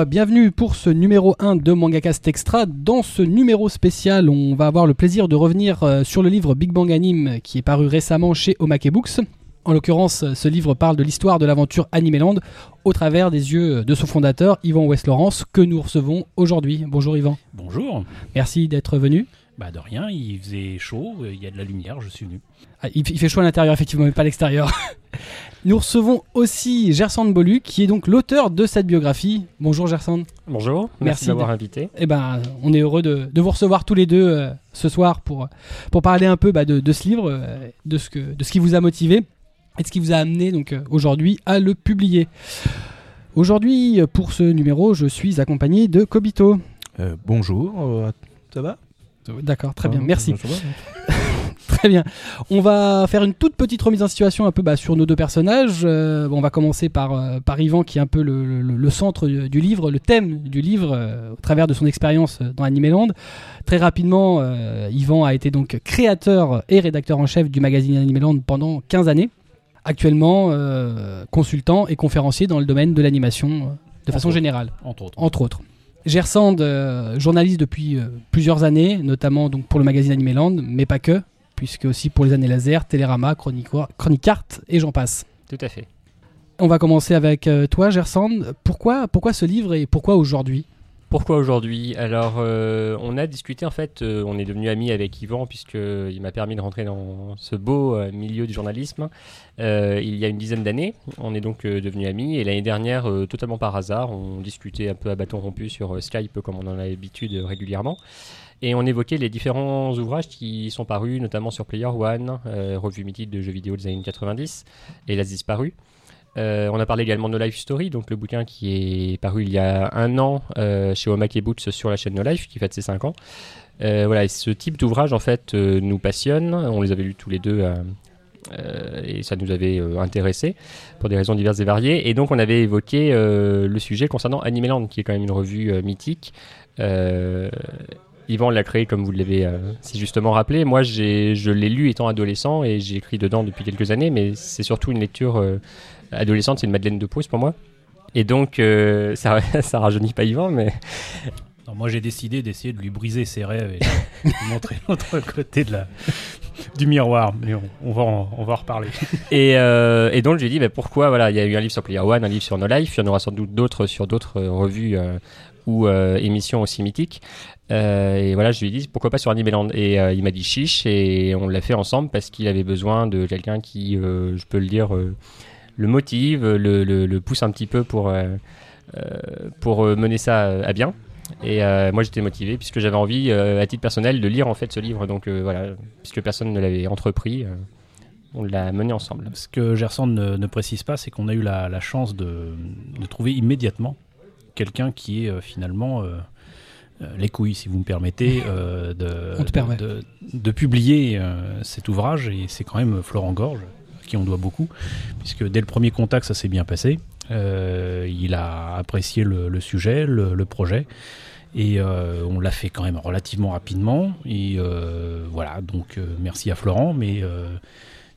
Bonjour, bienvenue pour ce numéro 1 de Mangacast Extra. Dans ce numéro spécial, on va avoir le plaisir de revenir euh, sur le livre Big Bang Anime qui est paru récemment chez Omake Books. En l'occurrence, ce livre parle de l'histoire de l'aventure Animeland au travers des yeux de son fondateur, Yvan West-Laurence, que nous recevons aujourd'hui. Bonjour Yvan. Bonjour. Merci d'être venu. Bah de rien, il faisait chaud, euh, il y a de la lumière, je suis venu. Ah, il, il fait chaud à l'intérieur, effectivement, mais pas à l'extérieur. nous recevons aussi Gersan Bolu, qui est donc l'auteur de cette biographie. Bonjour Gersan. Bonjour, Merci merci, d'avoir de- invité. Eh ben, on est heureux de, de vous recevoir tous les deux euh, ce soir pour, pour parler un peu bah, de, de ce livre, euh, de, ce que, de ce qui vous a motivé et de ce qui vous a amené donc aujourd'hui à le publier. Aujourd'hui, pour ce numéro, je suis accompagné de Kobito. Euh, bonjour, euh, ça va? D'accord, très bien, merci. Très bien. On va faire une toute petite remise en situation un peu bah, sur nos deux personnages. Euh, on va commencer par, euh, par Yvan, qui est un peu le, le- le centre du, du livre, le thème du livre, euh, au travers de son expérience euh, dans Animeland. Très rapidement, Yvan a été donc créateur et rédacteur en chef du magazine Animeland pendant 15 années. Actuellement, consultant et conférencier dans le domaine de l'animation de façon autres. générale Entre autres. entre autres. Gersand, euh, journaliste depuis euh, plusieurs années, notamment donc pour le magazine Animeland, mais pas que, puisque aussi pour les années laser, Télérama, Chronicart et j'en passe. Tout à fait. On va commencer avec euh, toi, Gersand. Pourquoi, pourquoi ce livre et pourquoi aujourd'hui? Pourquoi aujourd'hui? Alors, euh, on a discuté en fait, euh, on est devenu amis avec Yvan puisqu'il m'a permis de rentrer dans ce beau euh, milieu du journalisme euh, il y a une dizaine d'années. On est donc euh, devenus amis et l'année dernière, euh, totalement par hasard, on discutait un peu à bâton rompu sur euh, Skype comme on en a l'habitude euh, régulièrement. Et on évoquait les différents ouvrages qui sont parus, notamment sur Player One, euh, revue mythique de jeux vidéo des années 90, et Las disparu. Euh, on a parlé également de No Life Story, donc le bouquin qui est paru il y a un an euh, chez Omake Boots sur la chaîne No Life, qui fête ses 5 ans. Euh, voilà, et ce type d'ouvrage en fait nous passionne. On les avait lus tous les deux et ça nous avait intéressés pour des raisons diverses et variées. Et donc on avait évoqué le sujet concernant Animeland, qui est quand même une revue mythique. Yvan l'a créé comme vous l'avez si justement rappelé. Moi, je l'ai lu étant adolescent et j'ai écrit dedans depuis quelques années, mais c'est surtout une lecture adolescente, c'est une Madeleine de Proust pour moi. Et donc, euh, ça, ça rajeunit pas Yvan, mais Non, moi j'ai décidé d'essayer de lui briser ses rêves et de lui montrer l'autre côté de la, du miroir. Mais on, on va, en, on va en reparler. Et, euh, et donc je lui ai dit bah, pourquoi voilà il y a eu un livre sur Player One, un livre sur No Life, il y en aura sans doute d'autres sur d'autres euh, revues euh, ou euh, émissions aussi mythiques. Et voilà je lui ai dit pourquoi pas sur Animeland et euh, il m'a dit chiche et on l'a fait ensemble parce qu'il avait besoin de quelqu'un qui je peux le dire le motive, le, le, le pousse un petit peu pour euh, euh, pour euh, mener ça à bien. Et euh, moi j'étais motivé puisque j'avais envie euh, à titre personnel de lire en fait ce livre donc euh, voilà puisque personne ne l'avait entrepris. euh, on l'a mené ensemble. Ce que Gerson ne, ne précise pas, c'est qu'on a eu la, la chance de, de trouver immédiatement quelqu'un qui est euh, finalement les couilles, si vous me permettez, euh, de, On te permet. de, de publier euh, cet ouvrage. Et c'est quand même Florent Gorge, on doit beaucoup, puisque dès le premier contact, ça s'est bien passé. Euh, il a apprécié le, sujet, le, projet. Et euh, on l'a fait quand même relativement rapidement. Et euh, voilà, donc merci à Florent. Mais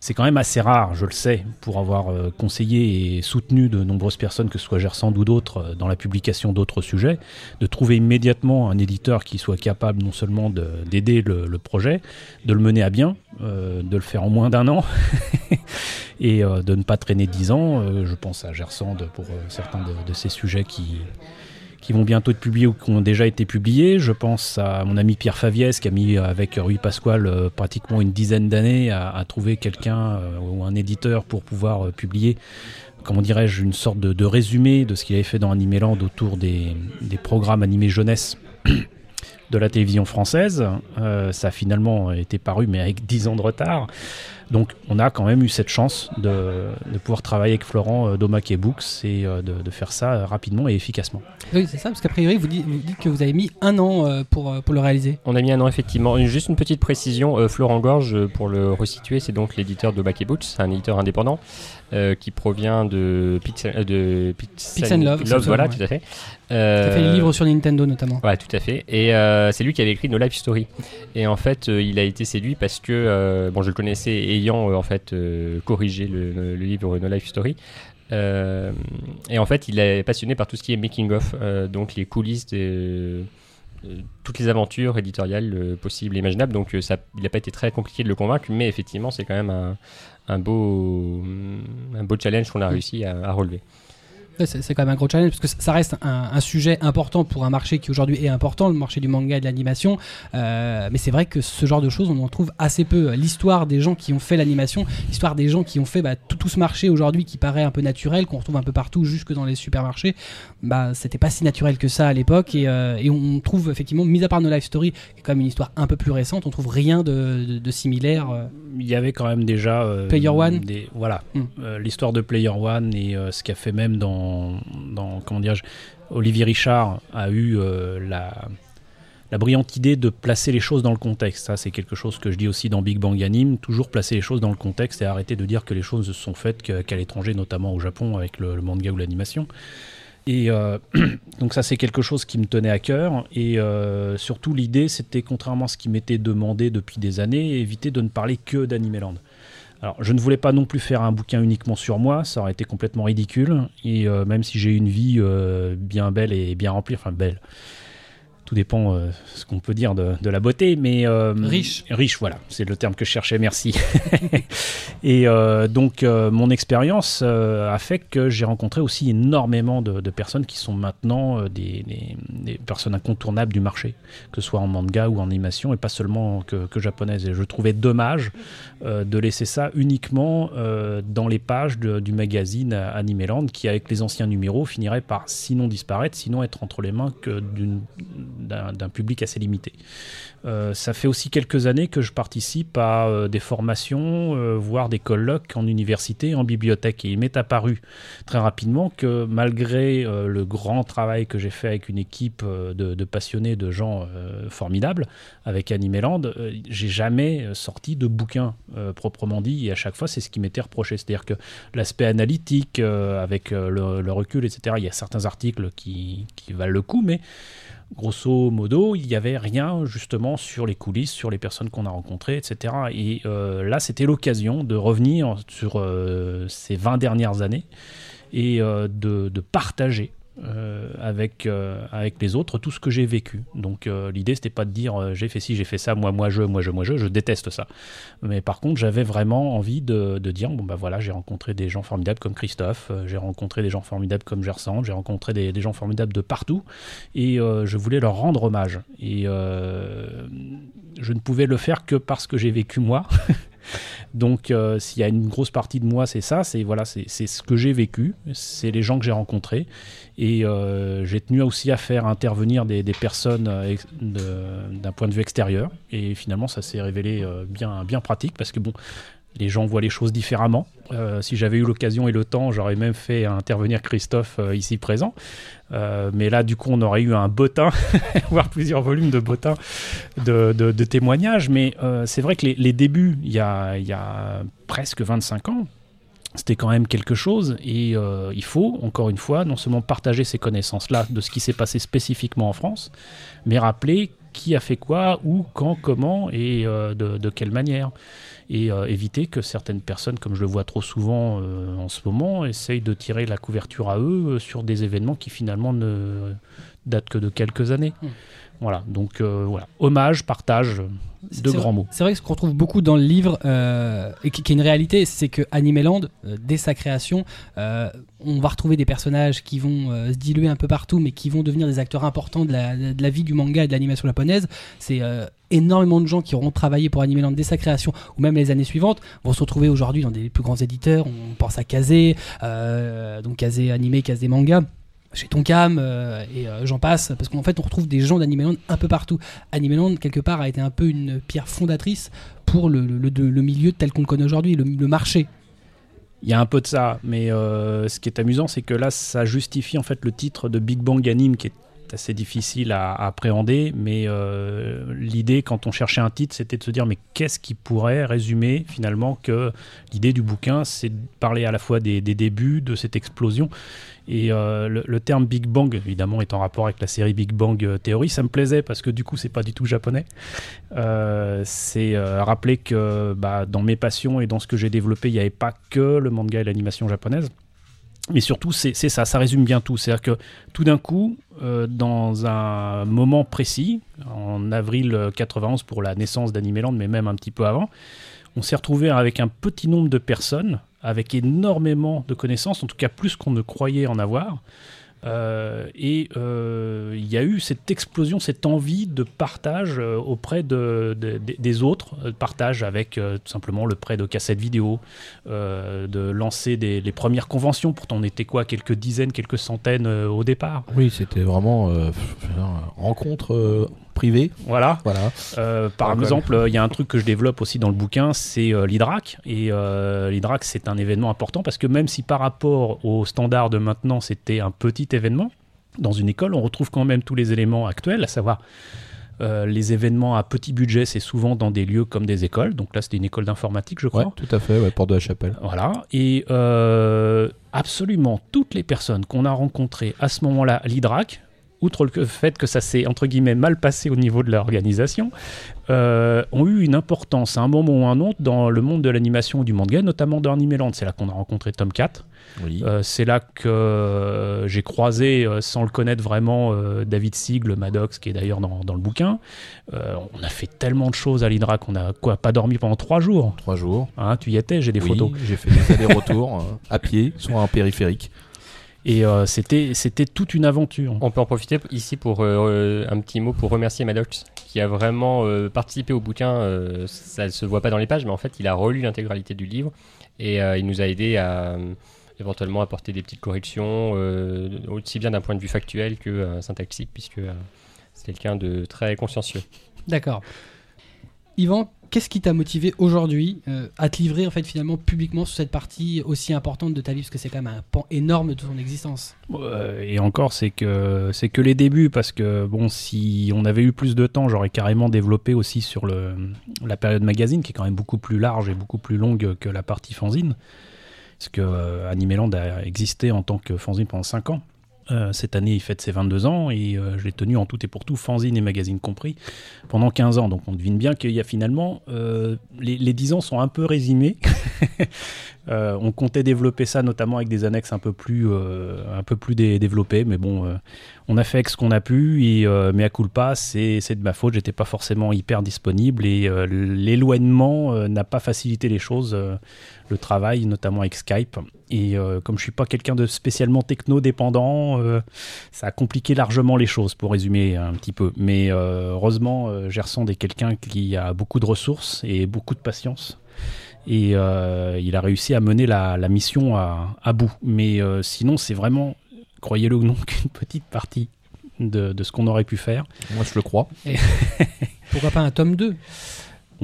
c'est quand même assez rare, je le sais, pour avoir euh, conseillé et soutenu de nombreuses personnes, que ce soit Gersand ou d'autres, euh, dans la publication d'autres sujets, de trouver immédiatement un éditeur qui soit capable non seulement de- d'aider le, projet, de le mener à bien, euh, de le faire en moins d'un an, et de ne pas traîner dix ans. Je pense à Gersand pour certains de, de ces sujets qui qui vont bientôt être publiés ou qui ont déjà été publiés. Je pense à mon ami Pierre Faviès qui a mis avec Rui Pasquale euh, pratiquement une dizaine d'années à, trouver quelqu'un euh, ou un éditeur pour pouvoir euh, publier, comment dirais-je, une sorte de, résumé de ce qu'il avait fait dans Animeland autour des programmes animés jeunesse de la télévision française. Euh, ça a finalement été paru, mais avec 10 ans de retard. Donc on a quand même eu cette chance de, de pouvoir travailler avec Florent euh, d'Omake Books et euh, de, de faire ça rapidement et efficacement. Oui, c'est ça, parce qu'a priori, vous dites, vous dites que vous avez mis un an euh, pour, pour le réaliser. On a mis un an effectivement. Juste une petite précision, euh, Florent Gorge, pour le resituer, c'est donc l'éditeur de c'est un éditeur indépendant euh, qui provient de euh, Pixel, Pixel Love, voilà, ouais. tout à fait. Vous avez fait les Euh, livres sur Nintendo notamment. Ouais, tout à fait. Et euh, c'est lui qui avait écrit No Life Story. Et en fait, euh, il a été séduit parce que, euh, bon, je le connaissais ayant euh, en fait euh, corrigé le, le livre No Life Story. Euh, et en fait, il est passionné par tout ce qui est making of, euh, donc les coulisses de euh, toutes les aventures éditoriales euh, possibles et imaginables. Donc, euh, ça, il n'a pas été très compliqué de le convaincre, mais effectivement, c'est quand même un, un beau, un beau challenge qu'on a réussi à, à relever. Ouais, C'est quand même un gros challenge parce que ça- reste un, un sujet important pour un marché qui aujourd'hui est important, le marché du manga et de l'animation. Euh, mais c'est vrai que ce genre de choses, on en trouve assez peu. L'histoire des gens qui ont fait l'animation, l'histoire des gens qui ont fait bah, tout, tout ce marché aujourd'hui qui paraît un peu naturel, qu'on retrouve un peu partout, jusque dans les supermarchés, bah c'était pas si naturel que ça à l'époque. Et, euh, et on trouve effectivement, mis à part nos life story, qui est quand même une histoire un peu plus récente, on trouve rien de, de- de similaire. euh. il y avait quand même déjà euh, Player One des- voilà Hmm. L'histoire de Player One et ce qu'a fait même dans comment dire Olivier Richard a eu euh, la la brillante idée de placer les choses dans le contexte. Ça, c'est quelque chose que je dis aussi dans Big Bang Anime. Toujours placer les choses dans le contexte et arrêter de dire que les choses se sont faites qu'à l'étranger, notamment au Japon avec le, le manga ou l'animation. Et euh, donc ça, c'est quelque chose qui me tenait à cœur. Et euh, surtout, l'idée, c'était, contrairement à ce qui m'était demandé depuis des années, éviter de ne parler que d'Animeland. Alors, je ne voulais pas non plus faire un bouquin uniquement sur moi, ça aurait été complètement ridicule. Et euh, même si j'ai une vie euh, bien belle et bien remplie, enfin belle, tout dépend euh, ce qu'on peut dire de, de la beauté, mais euh, Riche. Riche, voilà, c'est le terme que je cherchais. Merci. et euh, donc, euh, mon expérience a fait que j'ai rencontré aussi énormément de, de personnes qui sont maintenant des, des- des personnes incontournables du marché, que ce soit en manga ou en animation, et pas seulement que, que japonaise. Et je trouvais dommage de laisser ça uniquement dans les pages de- du magazine Animeland, qui avec les anciens numéros finirait par sinon disparaître, sinon être entre les mains que d'une- d'un public assez limité. Euh, ça fait aussi quelques années que je participe à euh, des formations, euh, voire des colloques en université, en bibliothèque. Et il m'est apparu très rapidement que malgré le grand travail que j'ai fait avec une équipe de, passionnés, de gens formidables, avec Animeland, euh, j'ai jamais sorti de bouquin proprement dit. Et à chaque fois, c'est ce qui m'était reproché. C'est-à-dire que l'aspect analytique, avec le, recul, etc., il y a certains articles qui valent le coup, mais grosso modo, il n'y avait rien justement sur les coulisses, sur les personnes qu'on a rencontrées, etc. Et euh, là, c'était l'occasion de revenir sur euh, ces 20 dernières années et euh, de, de partager euh, avec, euh, avec les autres tout ce que j'ai vécu. Donc euh, l'idée, c'était pas de dire euh, j'ai fait ci, j'ai fait ça, moi, moi, je, moi, je, moi, je, je déteste ça. Mais par contre, j'avais vraiment envie de, de dire bon, bah voilà, j'ai rencontré des gens formidables comme Christophe, j'ai rencontré des gens formidables comme Gersand, j'ai rencontré des, des gens formidables de partout et je voulais leur rendre hommage. Et je ne pouvais le faire que parce que j'ai vécu moi. Donc, euh, s'il y a une grosse partie de moi, c'est ça, c'est voilà, c'est ce que j'ai vécu, c'est les gens que j'ai rencontrés, et euh, j'ai tenu aussi à faire intervenir des, des personnes euh, d'un point de vue extérieur, et finalement, ça s'est révélé bien bien pratique parce que bon. Les gens voient les choses différemment. Euh, si j'avais eu l'occasion et le temps, j'aurais même fait intervenir Christophe euh, ici présent. Euh, mais là, du coup, on aurait eu un bottin, voire plusieurs volumes de bottins de, de- témoignages. Mais c'est vrai que les, débuts, il y a, presque 25 ans, c'était quand même quelque chose. Et il faut, encore une fois, non seulement partager ces connaissances-là de ce qui s'est passé spécifiquement en France, mais rappeler qui a fait quoi, où, quand, comment et euh, de, quelle manière. Et euh, éviter que certaines personnes, comme je le vois trop souvent euh, en ce moment, essayent de tirer la couverture à eux sur des événements qui finalement ne datent que de quelques années. Mm. Voilà, donc euh, voilà, hommage, partage, de C'est grands vrai- mots. C'est vrai que ce qu'on trouve beaucoup dans le livre, euh, et qui, qui est une réalité, c'est que Animeland, euh, dès sa création, euh, on va retrouver des personnages qui vont euh, se diluer un peu partout, mais qui vont devenir des acteurs importants de la, de la vie du manga et de l'animation japonaise. C'est euh, énormément de gens qui auront travaillé pour Animeland dès sa création, ou même les années suivantes, vont se retrouver aujourd'hui dans des plus grands éditeurs. On pense à Kazé, euh, donc Kazé animé, Kazé manga chez Tonkam euh, et euh, j'en passe parce qu'en fait on retrouve des gens d'Animeland un peu partout. Animeland quelque part a été un peu une pierre fondatrice pour le, milieu tel qu'on le connaît aujourd'hui, le, marché. Il y a un peu de ça, mais euh, ce qui est amusant, c'est que là, ça justifie en fait le titre de Big Bang Anime, qui est assez difficile à, appréhender. Mais l'idée, quand on cherchait un titre, c'était de se dire mais qu'est-ce qui pourrait résumer finalement que l'idée du bouquin, c'est de parler à la fois des débuts de cette explosion. Et euh, le, terme Big Bang, évidemment, est en rapport avec la série Big Bang euh, Theory. Ça me plaisait parce que du coup, c'est pas du tout japonais. Euh, c'est rappeler que bah, dans mes passions et dans ce que j'ai développé, il n'y avait pas que le manga et l'animation japonaise. mais surtout, c'est ça, ça résume bien tout. C'est-à-dire que tout d'un coup, dans un moment précis, en avril 91 pour la naissance d'Animeland, mais même un petit peu avant, on s'est retrouvé avec un petit nombre de personnes, avec énormément de connaissances, en tout cas plus qu'on ne croyait en avoir. Euh, et euh, il y a eu cette explosion, cette envie de partage euh, auprès de, de- de- des autres, euh, partage avec tout simplement le prêt de cassettes vidéo, de lancer les premières conventions. Pourtant, on était quoi, quelques dizaines, quelques centaines au départ. Oui, c'était vraiment rencontre privée. Voilà. Voilà. Euh, par Ah, exemple, euh, il y a un truc que je développe aussi dans le bouquin, c'est euh, l'hydrac. Et euh, l'hydrac, c'est un événement important parce que même si par rapport aux standards de maintenant, c'était un petit événement, dans une école, on retrouve quand même tous les éléments actuels, à savoir euh, les événements à petit budget, c'est souvent dans des lieux comme des écoles. Donc là, c'était une école d'informatique, je crois. Ouais, tout à fait, ouais, Porte de la Chapelle. Voilà. Et euh, absolument toutes les personnes qu'on a rencontrées à ce moment-là l'IDRAC, outre le fait que ça s'est entre guillemets mal passé au niveau de l'organisation, euh, ont eu une importance à un moment ou à un autre dans le monde de l'animation ou du monde gay, notamment dans Animeland. C'est là qu'on a rencontré Tom 4. Oui. Euh, c'est là que euh, j'ai croisé, euh, sans le connaître vraiment, David Sigle, Maddox, qui est d'ailleurs dans, dans le bouquin. On a fait tellement de choses à l'IDRAC, on a quoi, pas dormi pendant trois jours. Trois jours. Hein, tu y étais, j'ai des oui, photos. J'ai fait des allers-retours à pied sur un périphérique. Et euh, c'était c'était toute une aventure. On peut en profiter ici pour euh, un petit mot pour remercier Maddox qui a vraiment euh, participé au bouquin. ça ne se voit pas dans les pages, mais en fait, il a relu l'intégralité du livre et il nous a aidé à éventuellement apporter des petites corrections, aussi bien d'un point de vue factuel que syntaxique, puisque c'est quelqu'un de très consciencieux. D'accord. Yvan, qu'est-ce qui t'a motivé aujourd'hui euh, à te livrer en fait finalement publiquement sur cette partie aussi importante de ta vie? Parce que c'est quand même un pan énorme de ton existence. Et encore, c'est que c'est que les débuts parce que bon, si on avait eu plus de temps, j'aurais carrément développé aussi sur le la période magazine qui est quand même beaucoup plus large et beaucoup plus longue que la partie fanzine. Parce que euh, Animeland a existé en tant que fanzine pendant 5 ans. Euh, cette année, il fête ses 22 ans et euh, je l'ai tenu en tout et pour tout, fanzine et magazine compris, pendant 15 ans. Donc on devine bien qu'il y a finalement. euh, les, les 10 ans sont un peu résumés. Euh, on comptait développer ça notamment avec des annexes un peu plus, euh, un peu plus dé- développées, mais bon, euh, on a fait avec ce qu'on a pu. Mais à culpa, c'est c'est de ma faute. J'étais pas forcément hyper disponible et l'éloignement n'a pas facilité les choses, le travail, notamment avec Skype. Et comme je suis pas quelqu'un de spécialement techno dépendant, euh, ça a compliqué largement les choses, pour résumer un petit peu. Mais heureusement, Gerson est quelqu'un qui a beaucoup de ressources et beaucoup de patience. Et euh, il a réussi à mener la, la mission à, à bout. Mais euh, sinon, c'est vraiment, croyez-le ou non, qu'une petite partie de, de ce qu'on aurait pu faire. Moi, je le crois. Pourquoi pas un tome 2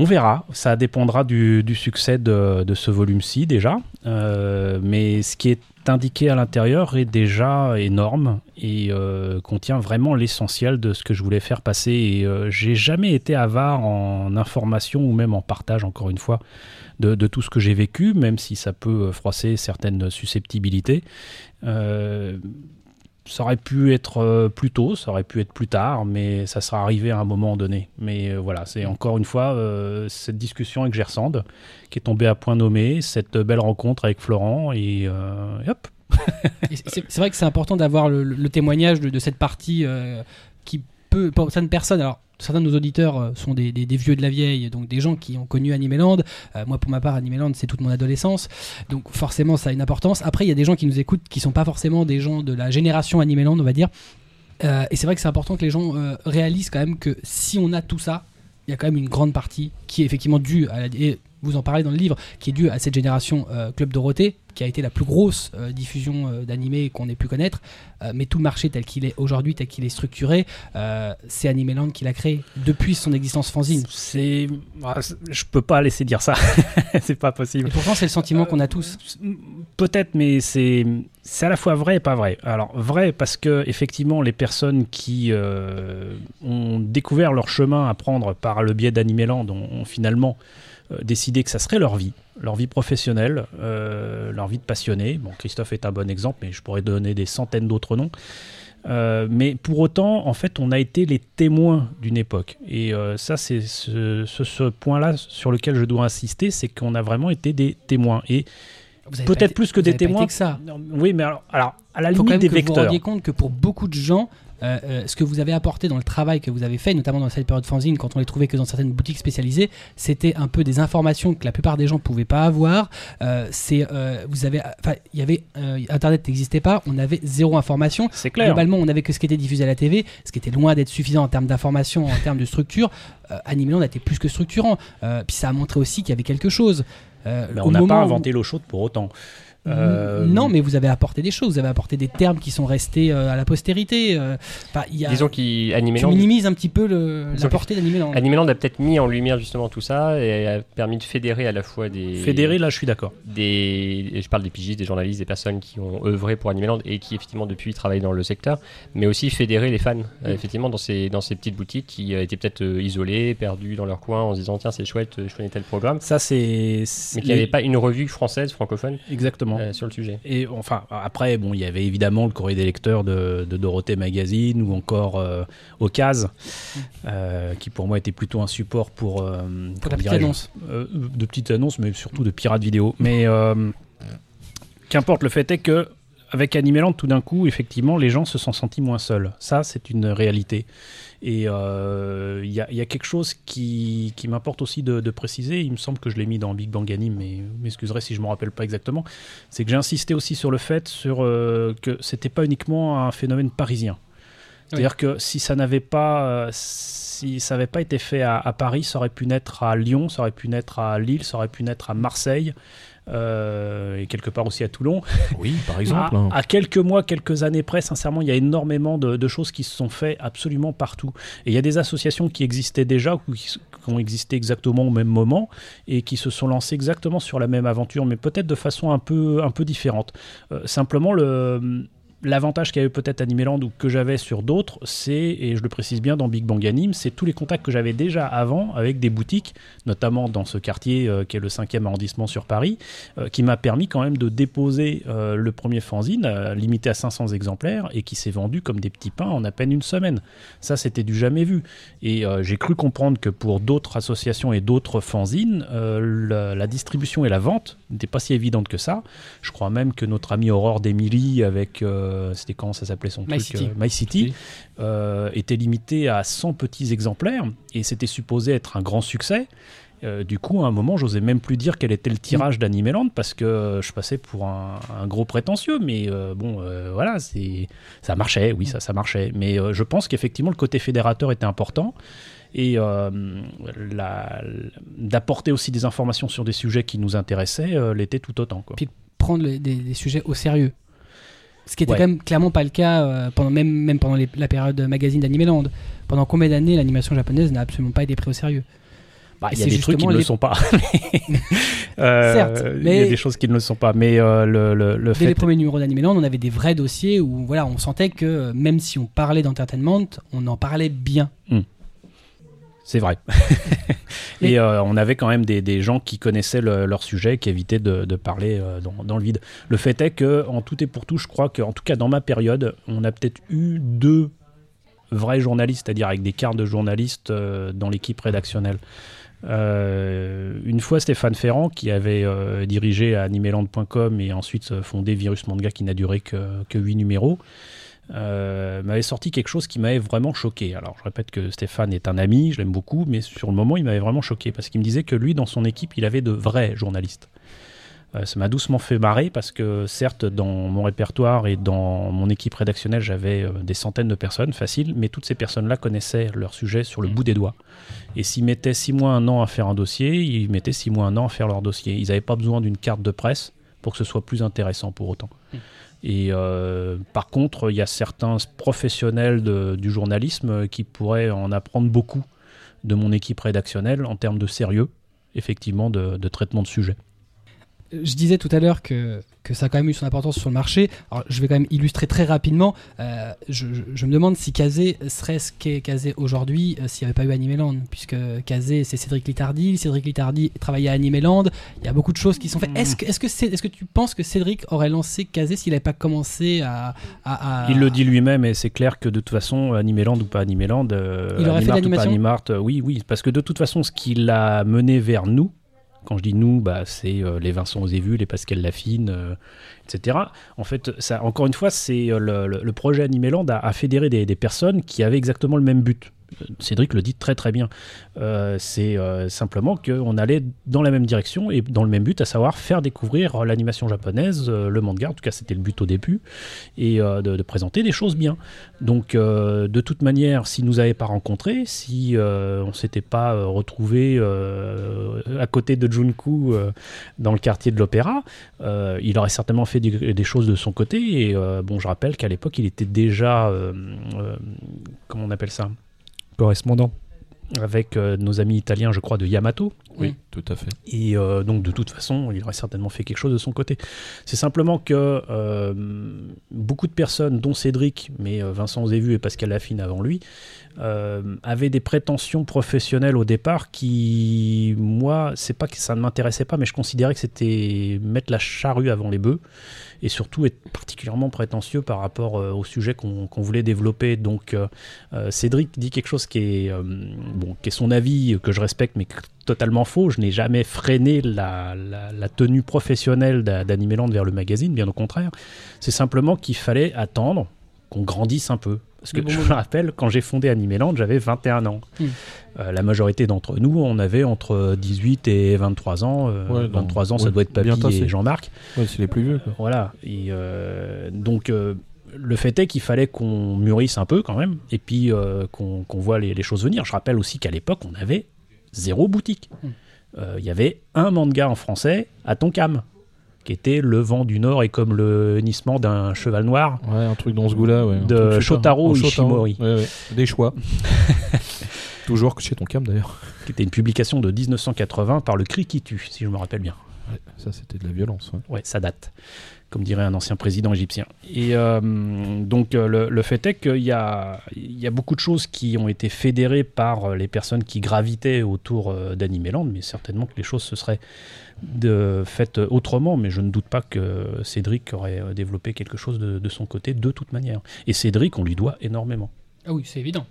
On verra, ça dépendra du, succès de, ce volume-ci déjà. Euh, mais ce qui est indiqué à l'intérieur est déjà énorme et euh, contient vraiment l'essentiel de ce que je voulais faire passer. Et euh, j'ai jamais été avare en information ou même en partage, encore une fois, de, tout ce que j'ai vécu, même si ça peut froisser certaines susceptibilités. Ça aurait pu être euh, plus tôt, ça aurait pu être plus tard, mais ça sera arrivé à un moment donné. Mais euh, voilà, c'est encore une fois euh, cette discussion avec Gersande qui est tombée à point nommé, cette belle rencontre avec Florent, et, et hop. C'est vrai que c'est important d'avoir le, le témoignage de, de cette partie qui peut, pour certaines personnes, alors certains de nos auditeurs euh, sont des, vieux de la vieille, donc des gens qui ont connu Animeland. Euh, moi, pour ma part, Animeland, c'est toute mon adolescence, donc forcément, ça a une importance. Après, il y a des gens qui nous écoutent qui sont pas forcément des gens de la génération Animeland, on va dire. Euh, et c'est vrai que c'est important que les gens réalisent quand même que si on a tout ça, il y a quand même une grande partie qui est effectivement due à et vous en parlez dans le livre, qui est due à cette génération Club Dorothée, qui a été la plus grosse euh, diffusion euh, d'animés qu'on ait pu connaître. Euh, mais tout le marché tel qu'il est aujourd'hui, tel qu'il est structuré, c'est Animeland qui l'a créé depuis son existence fanzine. C'est, ah, c'est- je peux pas laisser dire ça, c'est pas possible. Et pourtant, c'est le sentiment qu'on a tous. Peut-être, mais c'est c'est à la fois vrai et pas vrai. Alors vrai parce que effectivement les personnes qui euh, ont découvert leur chemin à prendre par le biais d'Animeland ont, ont finalement euh, décidé que ça serait leur vie, leur vie professionnelle, euh, leur vie de passionné. Bon, Christophe est un bon exemple, mais je pourrais donner des centaines d'autres noms. Euh, mais pour autant, en fait, on a été les témoins d'une époque. Et euh, ça, c'est ce, ce- ce point-là sur lequel je dois insister, c'est qu'on a vraiment été des témoins. Et Vous Peut-être plus que vous des avez pas été témoins. que ça. Non, oui, mais alors, alors, à la faut quand même des que vous vous vecteurs. rendiez compte que pour beaucoup de gens, euh, euh, ce que vous avez apporté dans le travail que vous avez fait, notamment dans cette période fanzine, quand on les trouvait que dans certaines boutiques spécialisées, c'était un peu des informations que la plupart des gens pouvaient pas avoir. Euh, c'est, euh, vous avez, enfin, il y avait Internet n'existait pas, on avait zéro information. C'est clair. Globalement, on avait que ce qui était diffusé à la TV, ce qui était loin d'être suffisant en termes d'information, en termes de structure. Animeland a été plus que structurant. Puis ça a montré aussi qu'il y avait quelque chose. On n'a pas moment inventé l'eau chaude pour autant. Euh, Non, mais vous avez apporté des choses. Vous avez apporté des termes qui sont restés euh, à la postérité. euh, y a- Disons qu'il tu minimises un petit peu le, la portée d'Animeland. Animeland a peut-être mis en lumière justement tout ça et a permis de fédérer à la fois des Fédéré, là, je suis d'accord. des et je parle des pigistes, des journalistes, des personnes qui ont œuvré pour Animeland et qui effectivement depuis travaillent dans le secteur, mais aussi fédérer les fans effectivement dans ces dans ces petites boutiques qui étaient peut-être isolées, perdues dans leur coin en se disant tiens c'est chouette, je connais tel programme, Ça, c'est. mais qu'il n'y avait pas une revue française francophone Exactement. Euh, sur le sujet. Et enfin, après, bon, il y avait évidemment le courrier des lecteurs de, de Dorothée Magazine ou encore euh, Ocase, euh, qui pour moi était plutôt un support pour, euh, Pour la petite annonce. de petites annonces, mais surtout de pirates vidéo. Mais qu'importe, le fait est que avec Animeland, tout d'un coup, effectivement, les gens se sont sentis moins seuls. Ça, c'est une réalité. Et euh, il y, a- il y a quelque chose qui, qui m'importe aussi de, de préciser. Il me semble que je l'ai mis dans Big Bang Anime, mais vous m'excuserez si je ne me rappelle pas exactement. C'est que j'ai insisté aussi sur le fait sur, euh, que c'était pas uniquement un phénomène parisien. C'est-à-dire que si ça n'avait pas, euh, si ça n'avait pas été fait à, à Paris, ça aurait pu naître à Lyon, ça aurait pu naître à Lille, ça aurait pu naître à Marseille. Euh, et quelque part aussi à Toulon. Oui, par exemple. À, hein. à quelques mois, quelques années près, sincèrement, il y a énormément de, de choses qui se sont faites absolument partout. Et il y a des associations qui existaient déjà ou qui ont existé exactement au même moment et qui se sont lancées exactement sur la même aventure, mais peut-être de façon un peu, un peu différente. Euh, simplement, le. L'avantage qu'avait peut-être Animeland ou que j'avais sur d'autres, c'est, et je le précise bien dans Big Bang Anime, c'est tous les contacts que j'avais déjà avant avec des boutiques, notamment dans ce quartier euh, qui est le 5e arrondissement sur Paris, euh, qui m'a permis quand même de déposer euh, le premier fanzine, limité à 500 exemplaires, et qui s'est vendu comme des petits pains en à peine une semaine. Ça, c'était du jamais vu. Et j'ai cru comprendre que pour d'autres associations et d'autres fanzines, la, distribution et la vente n'étaient pas si évidentes que ça. Je crois même que notre amie Aurore d'Emily, avec, c'était comment ça s'appelait son My truc City. euh, My City, Oui. euh, était limité à 100 petits exemplaires, et c'était supposé être un grand succès. Euh, du coup, à un moment, j'osais même plus dire quel était le tirage d'Animeland parce que euh, je passais pour un, un gros prétentieux. Mais euh, bon, euh, voilà, c'est ça marchait, oui, ça, ça marchait. Mais euh, je pense qu'effectivement, le côté fédérateur était important et euh, la- d'apporter aussi des informations sur des sujets qui nous intéressaient euh, l'était tout autant. Quoi. Puis prendre des sujets au sérieux. Ce qui était Ouais. quand même clairement pas le cas euh, pendant même, même pendant les- la période magazine d'Animeland. Pendant combien d'années l'animation japonaise n'a absolument pas été prise au sérieux? Bah, il y a des trucs qui ne le sont pas. Euh, Certes, il y a mais- des choses qui ne le sont pas. Mais euh, le, le, le Dès les fait premiers numéros d'Animeland, on avait des vrais dossiers où voilà, on sentait que même si on parlait d'entertainment, on en parlait bien. C'est vrai. Et euh, on avait quand même des, des gens qui connaissaient le- leur sujet, qui évitaient de, de parler euh, dans, dans le vide. Le fait est que, en tout et pour tout, je crois qu'en tout cas dans ma période, on a peut-être eu deux vrais journalistes, c'est-à-dire avec des cartes de journalistes euh, dans l'équipe rédactionnelle. Une fois Stéphane Ferrand, qui avait dirigé animeland.com et ensuite fondé Virus Manga, qui n'a duré que, que 8 numéros, euh, m'avait sorti quelque chose qui m'avait vraiment choqué. Alors je répète que Stéphane est un ami, je l'aime beaucoup, mais sur le moment il m'avait vraiment choqué parce qu'il me disait que lui dans son équipe il avait de vrais journalistes. Euh, ça m'a doucement fait marrer parce que certes dans mon répertoire et dans mon équipe rédactionnelle j'avais euh, des centaines de personnes, facile, mais toutes ces personnes-là connaissaient leur sujet sur le bout des doigts. Et s'ils mettaient six mois, un an à faire un dossier, ils mettaient six mois, un an à faire leur dossier. Ils n'avaient pas besoin d'une carte de presse pour que ce soit plus intéressant pour autant. Et euh, par contre, il y a certains professionnels du journalisme qui pourraient en apprendre beaucoup de mon équipe rédactionnelle en termes de sérieux, effectivement, de, de traitement de sujet. Je disais tout à l'heure que, que ça a quand même eu son importance sur le marché. Alors, je vais quand même illustrer très rapidement. Euh, je, je- je me demande si Kazé serait ce qu'est Kazé aujourd'hui euh, s'il n'y avait pas eu Animeland. Puisque Kazé, c'est Cédric Littardi. Cédric Littardi travaillait à Animeland. Il y a beaucoup de choses qui sont faites. Est-ce que, est-ce que, tu penses que Cédric aurait lancé Kazé s'il n'avait pas commencé à. à- à- Il le dit lui-même, et c'est clair que de toute façon, Animeland ou pas Animeland, euh, Il aurait fait Animart ou pas Animart, euh, oui, oui, parce que de toute façon, ce qui l'a mené vers nous, Quand je dis nous, bah, c'est euh, les Vincent Osévu, les Pascal Lafine, euh, etc. En fait, encore une fois, c'est euh, le, projet Animeland a, a fédéré des personnes qui avaient exactement le même but. Cédric le dit très très bien. Euh, c'est euh, simplement qu'on allait dans la même direction et dans le même but, à savoir faire découvrir l'animation japonaise, euh, le manga, en tout cas c'était le but au début, et de, présenter des choses bien. Donc de toute manière, s'ils nous avaient pas rencontrés, si on s'était pas retrouvé à côté de Junku dans le quartier de l'Opéra, il aurait certainement fait des, des choses de son côté. Et bon, je rappelle qu'à l'époque, il était déjà, comment on appelle ça, Correspondant. avec euh, nos amis italiens, je crois, de Yamato. Oui. Tout à fait. Et euh, donc, de toute façon, il aurait certainement fait quelque chose de son côté. C'est simplement que euh, beaucoup de personnes, dont Cédric, mais euh, Vincent Zévu et Pascal Lafine avant lui, avaient des prétentions professionnelles au départ qui, moi, c'est pas que ça ne m'intéressait pas, mais je considérais que c'était mettre la charrue avant les bœufs et surtout être particulièrement prétentieux par rapport au sujet qu'on voulait développer. Donc, Cédric dit quelque chose qui est, bon, qui est son avis, que je respecte, mais totalement faux. Je n'ai jamais freiné la, la- la tenue professionnelle d'A- d'Animeland vers le magazine, bien au contraire. C'est simplement qu'il fallait attendre qu'on grandisse un peu. Parce que bon je me rappelle, quand j'ai fondé Animeland, j'avais 21 ans. Mm. Euh, la majorité d'entre nous, on avait entre 18 et 23 ans. Euh, Ouais, non, 23 ans, ça ouais, doit être Papy et Jean-Marc. Ouais, c'est les plus vieux. Quoi. Voilà. Et euh, donc, euh, le fait est qu'il fallait qu'on mûrisse un peu quand même, et puis qu'on voit les, les choses venir. Je rappelle aussi qu'à l'époque, on avait zéro boutique. Hmm. Euh, Il y avait un manga en français à Tonkam, qui était Le vent du Nord et comme le hennissement d'un cheval noir. Ouais, un truc dans ce goût-là. Ouais, De super. Shotaro Ishimori. Ouais, ouais. Des choix. Toujours chez ton cam d'ailleurs. qui était une publication de 1980 par le Cri qui tue, si je me rappelle bien. Ouais, ça, c'était de la violence. ouais. Ouais, ça date, comme dirait un ancien président égyptien. Et euh, donc euh, le, le fait est qu'il y a, il y a beaucoup de choses qui ont été fédérées par euh, les personnes qui gravitaient autour d'Animeland, mais certainement que les choses se seraient de, faites autrement, mais je ne doute pas que Cédric aurait développé quelque chose de, de son côté de toute manière. Et Cédric, on lui doit énormément. Ah oui, c'est évident.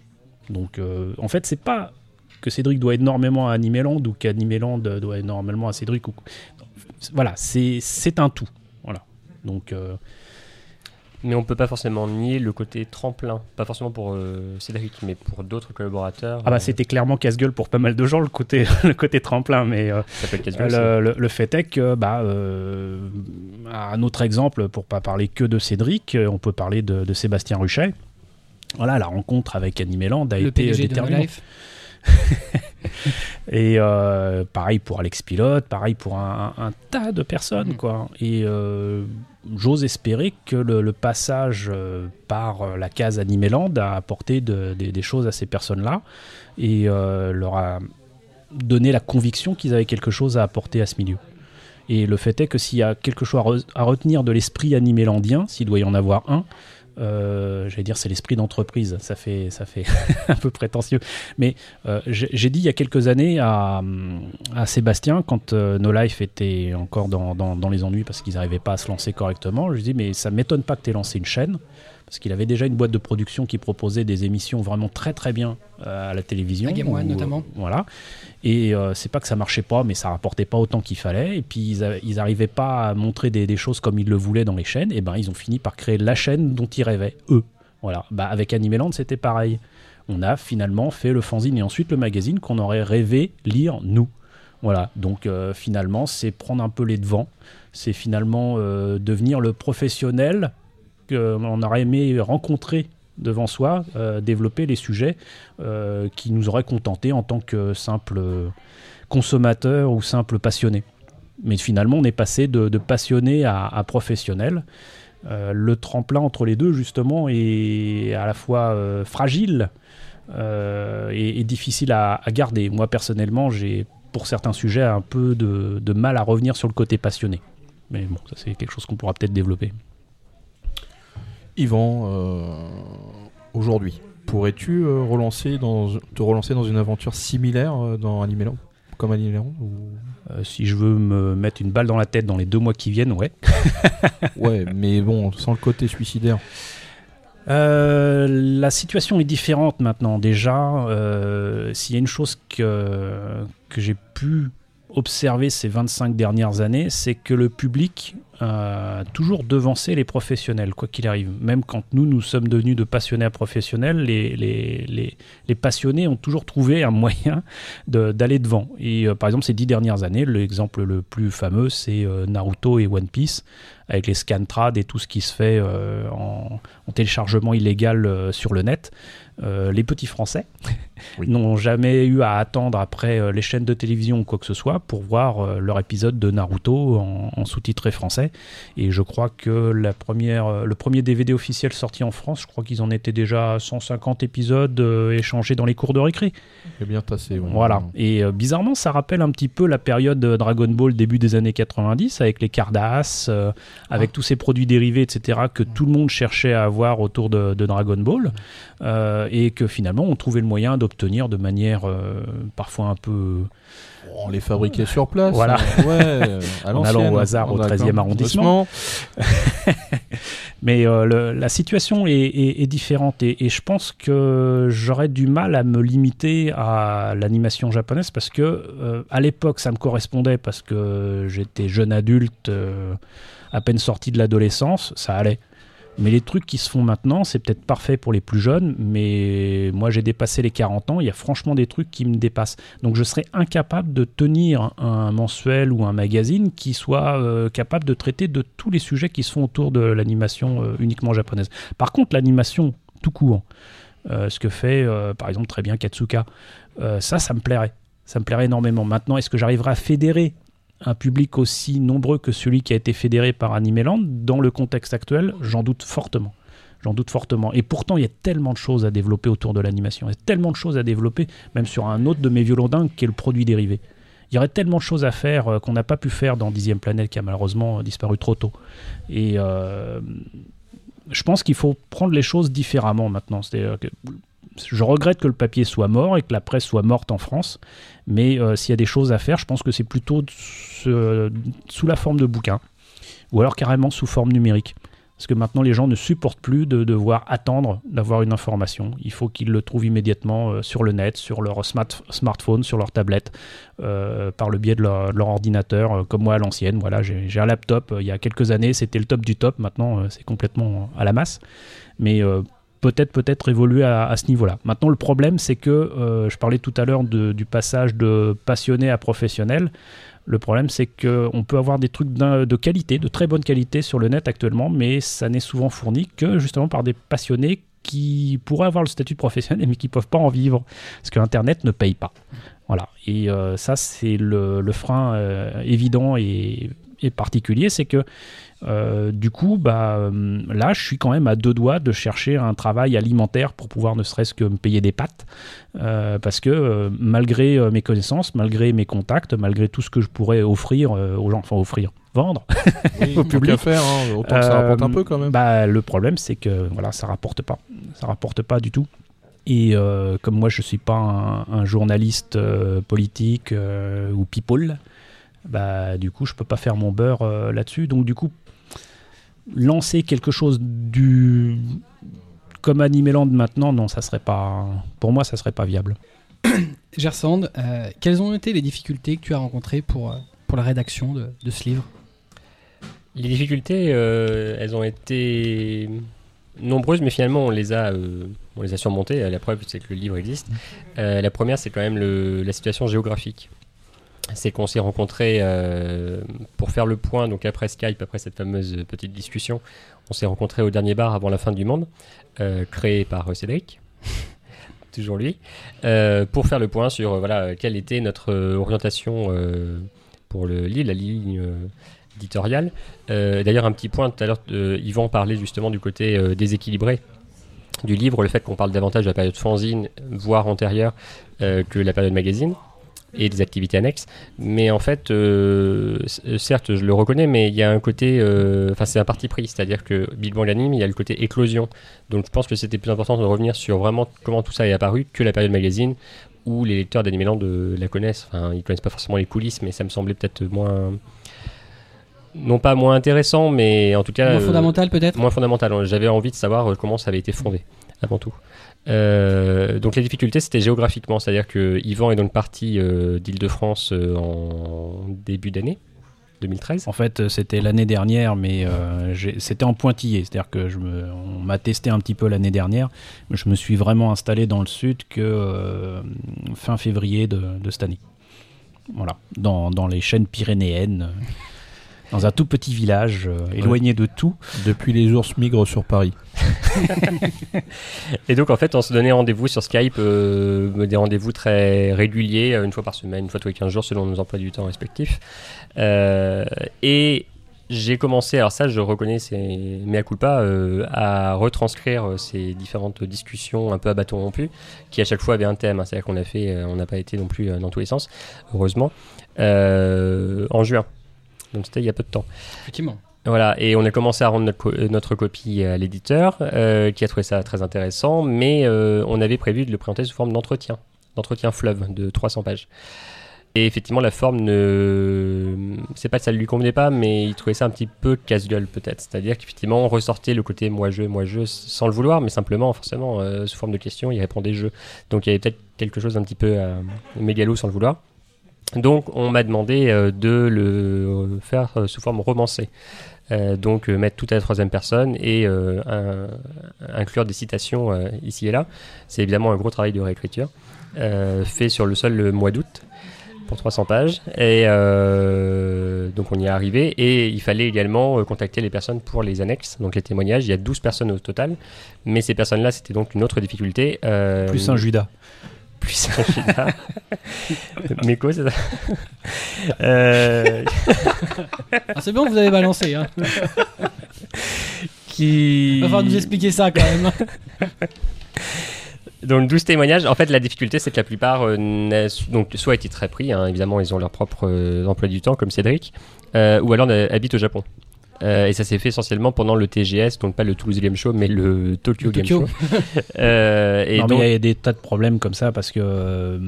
Donc euh, en fait, c'est pas que Cédric doit énormément à Animeland ou qu'Animeland doit énormément à Cédric. Ou... Voilà, c'est un tout. Donc euh, Mais on peut pas forcément nier le côté tremplin, pas forcément pour euh, Cédric, mais pour d'autres collaborateurs. ah bah euh, c'était clairement casse-gueule pour pas mal de gens le côté le côté tremplin, mais euh, ça peut être casse-gueule, le, le- le fait est que bah euh, un autre exemple pour pas parler que de Cédric, on peut parler de, de Sébastien Ruchet. Voilà, la rencontre avec Animeland a Le été déterminante. Et euh, pareil pour Alex Pilote, pareil pour un, un tas de personnes, Mhm. quoi. Et euh, j'ose espérer que le, le passage euh, par la case Animeland a apporté de- des- des choses à ces personnes-là et leur a donné la conviction qu'ils avaient quelque chose à apporter à ce milieu. Et le fait est que s'il y a quelque chose à, re- à retenir de l'esprit animélandien, s'il doit y en avoir un, euh, j'allais dire c'est l'esprit d'entreprise, ça fait, ça fait un peu prétentieux. Mais euh, j'ai dit il y a quelques années à, à Sébastien, quand euh, No Life était encore dans, dans- dans les ennuis parce qu'ils n'arrivaient pas à se lancer correctement, je lui ai dit mais ça m'étonne pas que tu aies lancé une chaîne, parce qu'il avait déjà une boîte de production qui proposait des émissions vraiment très très bien euh, à la télévision. À Game où, euh, notamment. voilà. Et euh, c'est pas que ça marchait pas, mais ça rapportait pas autant qu'il fallait. Et puis ils, a- ils arrivaient pas à montrer des, des choses comme ils le voulaient dans les chaînes. Et ben ils ont fini par créer la chaîne dont ils rêvaient, eux. Voilà. Bah, avec Animeland, c'était pareil. On a finalement fait le fanzine et ensuite le magazine qu'on aurait rêvé lire nous. Voilà. Donc euh, finalement, c'est prendre un peu les devants. C'est finalement euh, devenir le professionnel qu'on aurait aimé rencontrer devant soi, euh, développer les sujets euh, qui nous auraient contentés en tant que simple consommateur ou simple passionné. Mais finalement, on est passé de, passionné à, professionnel. Euh, le tremplin entre les deux, justement, est à la fois euh, fragile euh, et, difficile à, à garder. Moi, personnellement, j'ai, pour certains sujets, un peu de, de mal à revenir sur le côté passionné. Mais bon, ça, c'est quelque chose qu'on pourra peut-être développer. Yvan, euh, aujourd'hui, pourrais-tu euh, relancer dans, te relancer dans une aventure similaire euh, dans Animeland Comme Animeland ou... Euh, si je veux me mettre une balle dans la tête dans les deux mois qui viennent, ouais. Ouais, mais bon, sans le côté suicidaire. Euh, la situation est différente maintenant. Déjà, euh, s'il y a une chose que, que j'ai pu observé ces 25 dernières années, c'est que le public a toujours devancé les professionnels, quoi qu'il arrive. Même quand nous, nous sommes devenus de passionnés à professionnels, les, les, les, les passionnés ont toujours trouvé un moyen d'aller devant. Et euh, par exemple, ces dix dernières années, l'exemple le plus fameux, c'est euh, Naruto et One Piece, avec les scantrad et tout ce qui se fait euh, en, en téléchargement illégal euh, sur le net. Euh, les petits Français Oui. n'ont jamais eu à attendre après euh, les chaînes de télévision ou quoi que ce soit pour voir euh, leur épisode de Naruto en, en sous-titré français. Et je crois que la première, le premier DVD officiel sorti en France, je crois qu'ils en étaient déjà à 150 épisodes échangés dans les cours de récré. C'est bien tassé. ouais. Voilà. Et bizarrement, ça rappelle un petit peu la période de Dragon Ball début des années 90 avec les Cardass, avec tous ces produits dérivés, etc. que tout le monde cherchait à avoir autour de, de Dragon Ball euh, et que finalement on trouvait le moyen d'obtenir de manière euh, parfois un peu On les fabriquait sur place. Voilà. euh, Ouais, à En allant au hasard au D'accord. 13e arrondissement. Mais euh, le- la situation est, est- est différente et, et je pense que j'aurais du mal à me limiter à l'animation japonaise parce que euh, à l'époque ça me correspondait parce que j'étais jeune adulte euh, à peine sorti de l'adolescence, ça allait. Mais les trucs qui se font maintenant, c'est peut-être parfait pour les plus jeunes, mais moi j'ai dépassé les 40 ans, il y a franchement des trucs qui me dépassent. Donc je serais incapable de tenir un mensuel ou un magazine qui soit euh, capable de traiter de tous les sujets qui se font autour de l'animation euh, uniquement japonaise. Par contre, l'animation tout court, euh, ce que fait par exemple très bien Katsuka, ça, ça me plairait. Ça me plairait énormément. Maintenant, est-ce que j'arriverai à fédérer un public aussi nombreux que celui qui a été fédéré par Animeland dans le contexte actuel J'en doute fortement. J'en doute fortement. Et pourtant, il y a tellement de choses à développer autour de l'animation. Il y a tellement de choses à développer, même sur un autre de mes violons dingues qui est le produit dérivé. Il y aurait tellement de choses à faire euh, qu'on n'a pas pu faire dans Dixième Planète qui a malheureusement euh, disparu trop tôt. Et euh, je pense qu'il faut prendre les choses différemment maintenant. Que je regrette que le papier soit mort et que la presse soit morte en France, mais euh, s'il y a des choses à faire, je pense que c'est plutôt sous la forme de bouquins, ou alors carrément sous forme numérique. Parce que maintenant, les gens ne supportent plus de devoir attendre d'avoir une information. Il faut qu'ils le trouvent immédiatement euh, sur le net, sur leur smart- smartphone, sur leur tablette, euh, par le biais de leur, ordinateur, comme moi à l'ancienne. Voilà, j'ai un laptop. il y a quelques années, c'était le top du top. Maintenant, c'est complètement à la masse. Mais peut-être peut-être évoluer à, ce niveau-là. Maintenant, le problème, c'est que euh, je parlais tout à l'heure du passage de passionné à professionnel. Le problème, c'est qu'on peut avoir des trucs de qualité, de très bonne qualité sur le net actuellement, mais ça n'est souvent fourni que justement par des passionnés qui pourraient avoir le statut de professionnel, mais qui ne peuvent pas en vivre, parce que Internet ne paye pas. Voilà. Et euh, ça, c'est le, frein euh, évident et particulier, c'est que euh, du coup, bah, euh, là, je suis quand même à deux doigts de chercher un travail alimentaire pour pouvoir ne serait-ce que me payer des pâtes. Euh, parce que euh, malgré mes connaissances, malgré mes contacts, malgré tout ce que je pourrais offrir aux gens, enfin offrir, vendre, Oui, Au public. faire, hein, autant que ça rapporte un peu quand même. bah, le problème, c'est que voilà, ça rapporte pas. Ça rapporte pas du tout. Et comme moi, je suis pas un, un journaliste politique ou people, bah, du coup, je peux pas faire mon beurre euh, là-dessus. Donc, du coup, lancer quelque chose du comme Animeland maintenant, non, ça serait pas. Pour moi, ça serait pas viable. Gersand, euh, quelles ont été les difficultés que tu as rencontrées pour, euh, pour la rédaction de, de ce livre? Les difficultés, euh, elles ont été nombreuses, mais finalement on les a, euh, on les a surmontées. La preuve, c'est que le livre existe. Euh, la première, c'est quand même le- la situation géographique. C'est qu'on s'est rencontrés euh, pour faire le point, donc après Skype, après cette fameuse petite discussion, on s'est rencontrés au dernier bar avant la fin du monde, euh, créé par euh, Cédric. Toujours lui, pour faire le point sur voilà, quelle était notre orientation pour le livre, la ligne éditoriale. D'ailleurs, un petit point tout à l'heure, Yvan parlait justement du côté déséquilibré du livre, le fait qu'on parle davantage de la période fanzine, voire antérieure, que la période magazine et des activités annexes. Mais en fait, euh, c- certes, je le reconnais, mais il y a un côté, euh, enfin, c'est un parti pris, c'est-à-dire que Big Bang Anime, il y a le côté éclosion. Donc, je pense que c'était plus important de revenir sur vraiment comment tout ça est apparu que la période magazine, où les lecteurs d'Animeland euh, la connaissent. Enfin, ils connaissent pas forcément les coulisses, mais ça me semblait peut-être moins, non pas moins intéressant, mais en tout cas Moins euh, fondamental peut-être? moins fondamental. J'avais envie de savoir euh, comment ça avait été fondé. avant tout. Euh, donc la difficulté c'était géographiquement, c'est-à-dire que Yvan est donc parti euh, d'Île-de-France euh, en début d'année 2013. En fait, c'était l'année dernière, mais c'était en pointillé. C'est-à-dire que on m'a testé un petit peu l'année dernière, mais je me suis vraiment installé dans le sud que fin février de, cette année. Voilà, dans, dans les chaînes pyrénéennes, dans un tout petit village, euh, éloigné de tout. Depuis les ours migrent sur Paris. Et donc en fait on se donnait rendez-vous sur Skype, euh, des rendez-vous très réguliers, euh, une fois par semaine, une fois tous les 15 jours selon nos emplois du temps respectifs. Euh, et j'ai commencé, alors ça je reconnais, c'est mea culpa, euh, à retranscrire ces différentes discussions un peu à bâton rompu, qui à chaque fois avaient un thème, hein. c'est-à-dire qu'on a fait, on n'a pas été non plus dans tous les sens, heureusement, en juin. Donc c'était il y a peu de temps. Effectivement. Voilà, et on a commencé à rendre notre, co- euh, notre copie à l'éditeur, euh, qui a trouvé ça très intéressant, mais euh, on avait prévu de le présenter sous forme d'entretien, d'entretien fleuve de 300 pages. Et effectivement, la forme ne. C'est pas que ça ne lui convenait pas, mais il trouvait ça un petit peu casse-gueule, peut-être. C'est-à-dire qu'effectivement, on ressortait le côté moi-je, moi-je, sans le vouloir, mais simplement, forcément, euh, sous forme de questions, il répondait je. Donc il y avait peut-être quelque chose un petit peu mégalo sans le vouloir. Donc on m'a demandé euh, de le faire euh, sous forme romancée. Euh, donc mettre tout à la troisième personne et inclure des citations ici et là. C'est évidemment un gros travail de réécriture fait sur le seul mois d'août pour 300 pages. Et donc on y est arrivé. Et il fallait également contacter les personnes pour les annexes, donc les témoignages. Il y a 12 personnes au total. Mais ces personnes-là, c'était donc une autre difficulté. Plus un Judas. Plus un Judas. Mais quoi, c'est ça Euh, Ah, c'est bon, vous avez balancé. Hein. qui... Il va falloir nous expliquer ça quand même. Donc 12 témoignages. En fait, la difficulté, c'est que la plupart euh, donc, soit été très pris, hein, évidemment, ils ont leur propre euh, emploi du temps, comme Cédric, euh, ou alors euh, habitent au Japon. Euh, et ça s'est fait essentiellement pendant le TGS, donc pas le Toulouse Game Show, mais le Tokyo, Le Game. Show. Euh, et non, donc, mais il y a des tas de problèmes comme ça parce que, euh,